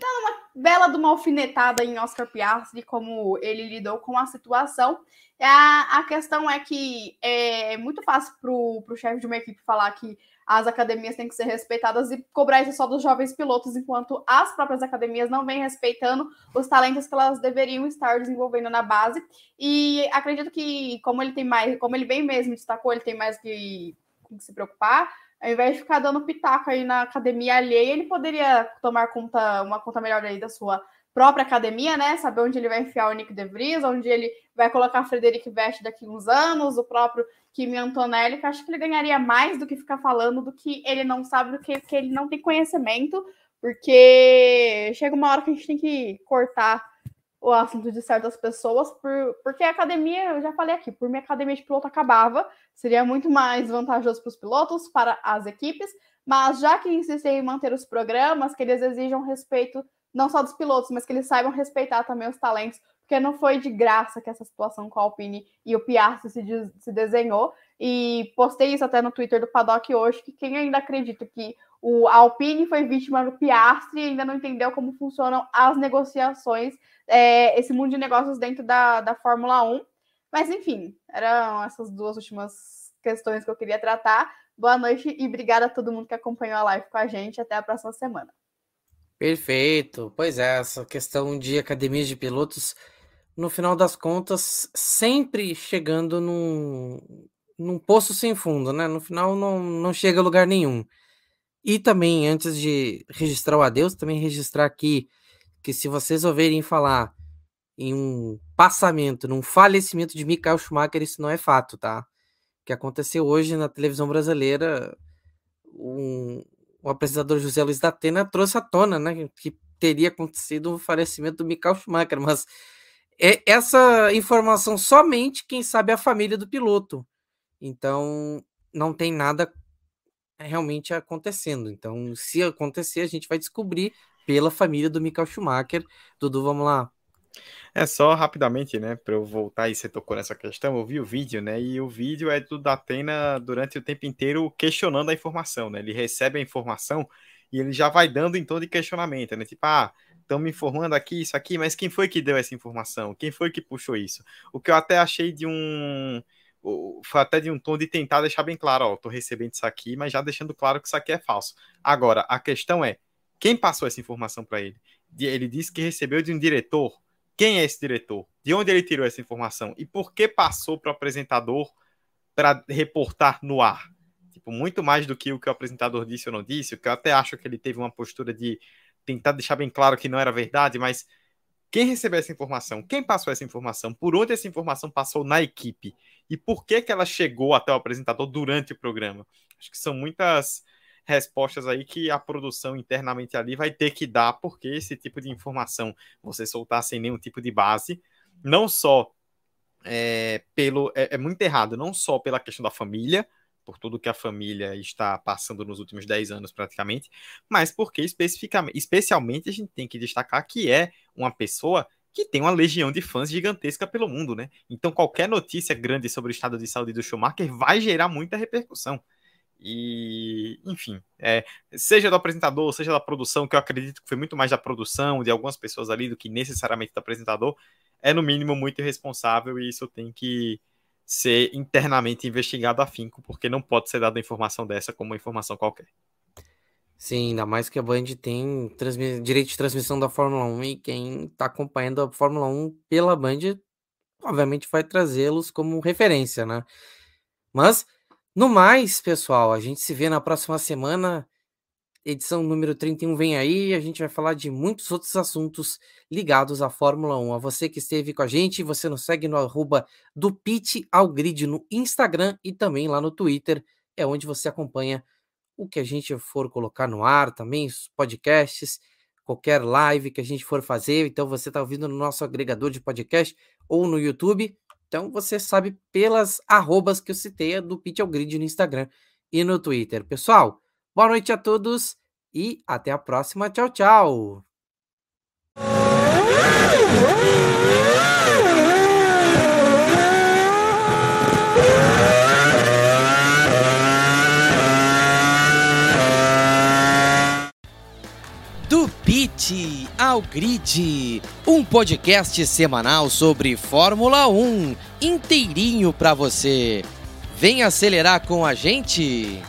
dando uma bela de uma alfinetada em Oscar Piastri, como ele lidou com a situação. A, a questão é que é muito fácil para o chefe de uma equipe falar que as academias têm que ser respeitadas e cobrar isso só dos jovens pilotos, enquanto as próprias academias não vêm respeitando os talentos que elas deveriam estar desenvolvendo na base. E acredito que, como ele tem mais, como ele bem mesmo destacou, ele tem mais que, que se preocupar ao invés de ficar dando pitaco aí na academia alheia, ele poderia tomar conta, uma conta melhor aí da sua própria academia, né? Saber onde ele vai enfiar o Nick De Vries, onde ele vai colocar Frederic Veste daqui uns anos, o próprio Kimi Antonelli, que acho que ele ganharia mais do que ficar falando do que ele não sabe, do que, que ele não tem conhecimento, porque chega uma hora que a gente tem que cortar o assunto de certas pessoas, por, porque a academia, eu já falei aqui, por minha academia de piloto acabava, seria muito mais vantajoso para os pilotos, para as equipes, mas já que insistem em manter os programas, que eles exijam respeito não só dos pilotos, mas que eles saibam respeitar também os talentos, porque não foi de graça que essa situação com a Alpine e o Piastri se, de, se desenhou, e postei isso até no Twitter do Paddock hoje, que quem ainda acredita que o Alpine foi vítima do Piastri e ainda não entendeu como funcionam as negociações, é, esse mundo de negócios dentro da, da Fórmula 1. Mas, enfim, eram essas duas últimas questões que eu queria tratar. Boa noite e obrigada a todo mundo que acompanhou a live com a gente. Até a próxima semana. Perfeito. Pois é, essa questão de academias de pilotos, no final das contas, sempre chegando num, num poço sem fundo, né? No final não, não chega a lugar nenhum. E também, antes de registrar o adeus, também registrar aqui que se vocês ouvirem falar em um passamento, num falecimento de Michael Schumacher, isso não é fato, tá? O que aconteceu hoje na televisão brasileira, um, o apresentador José Luiz da Atena trouxe à tona, né, que teria acontecido o falecimento do Michael Schumacher, mas é essa informação somente quem sabe a família do piloto. Então, não tem nada realmente acontecendo. Então, se acontecer, a gente vai descobrir pela família do Michael Schumacher. Dudu, vamos lá. É só rapidamente, né, para eu voltar e você tocou nessa questão, eu vi o vídeo, né, e o vídeo é do Datena durante o tempo inteiro questionando a informação, né, ele recebe a informação e ele já vai dando em tom de questionamento, né, tipo, ah, estão me informando aqui, isso aqui, mas quem foi que deu essa informação? Quem foi que puxou isso? O que eu até achei de um foi até de um tom de tentar deixar bem claro, ó, tô recebendo isso aqui, mas já deixando claro que isso aqui é falso. Agora, a questão é, quem passou essa informação para ele? Ele disse que recebeu de um diretor. Quem é esse diretor? De onde ele tirou essa informação? E por que passou para o apresentador para reportar no ar? Tipo, muito mais do que o que o apresentador disse ou não disse, o que eu até acho que ele teve uma postura de tentar deixar bem claro que não era verdade, mas quem recebeu essa informação? Quem passou essa informação? Por onde essa informação passou na equipe? E por que, que ela chegou até o apresentador durante o programa? Acho que são muitas respostas aí que a produção internamente ali vai ter que dar, porque esse tipo de informação você soltar sem nenhum tipo de base, não só é, pelo. É, é muito errado, não só pela questão da família, por tudo que a família está passando nos últimos 10 anos praticamente, mas porque especificamente, especialmente a gente tem que destacar que é uma pessoa que tem uma legião de fãs gigantesca pelo mundo, né? Então qualquer notícia grande sobre o estado de saúde do Schumacher vai gerar muita repercussão. E, enfim, é, seja do apresentador, seja da produção, que eu acredito que foi muito mais da produção, de algumas pessoas ali, do que necessariamente do apresentador, é no mínimo muito irresponsável e isso tem que ser internamente investigado a finco, porque não pode ser dada informação dessa como uma informação qualquer. Sim, ainda mais que a Band tem direito de transmissão da Fórmula 1 e quem está acompanhando a Fórmula 1 pela Band, obviamente vai trazê-los como referência, né? Mas no mais, pessoal, a gente se vê na próxima semana. Edição número 31 vem aí. A gente vai falar de muitos outros assuntos ligados à Fórmula 1. A você que esteve com a gente, você nos segue no arroba do Pit ao Grid no Instagram e também lá no Twitter. É onde você acompanha o que a gente for colocar no ar também, os podcasts, qualquer live que a gente for fazer. Então você está ouvindo no nosso agregador de podcast ou no YouTube. Então você sabe pelas arrobas que eu citei do Pitch ao Grid no Instagram e no Twitter. Pessoal, boa noite a todos e até a próxima. Tchau, tchau. Pit ao Grid, um podcast semanal sobre Fórmula 1, inteirinho para você. Vem acelerar com a gente!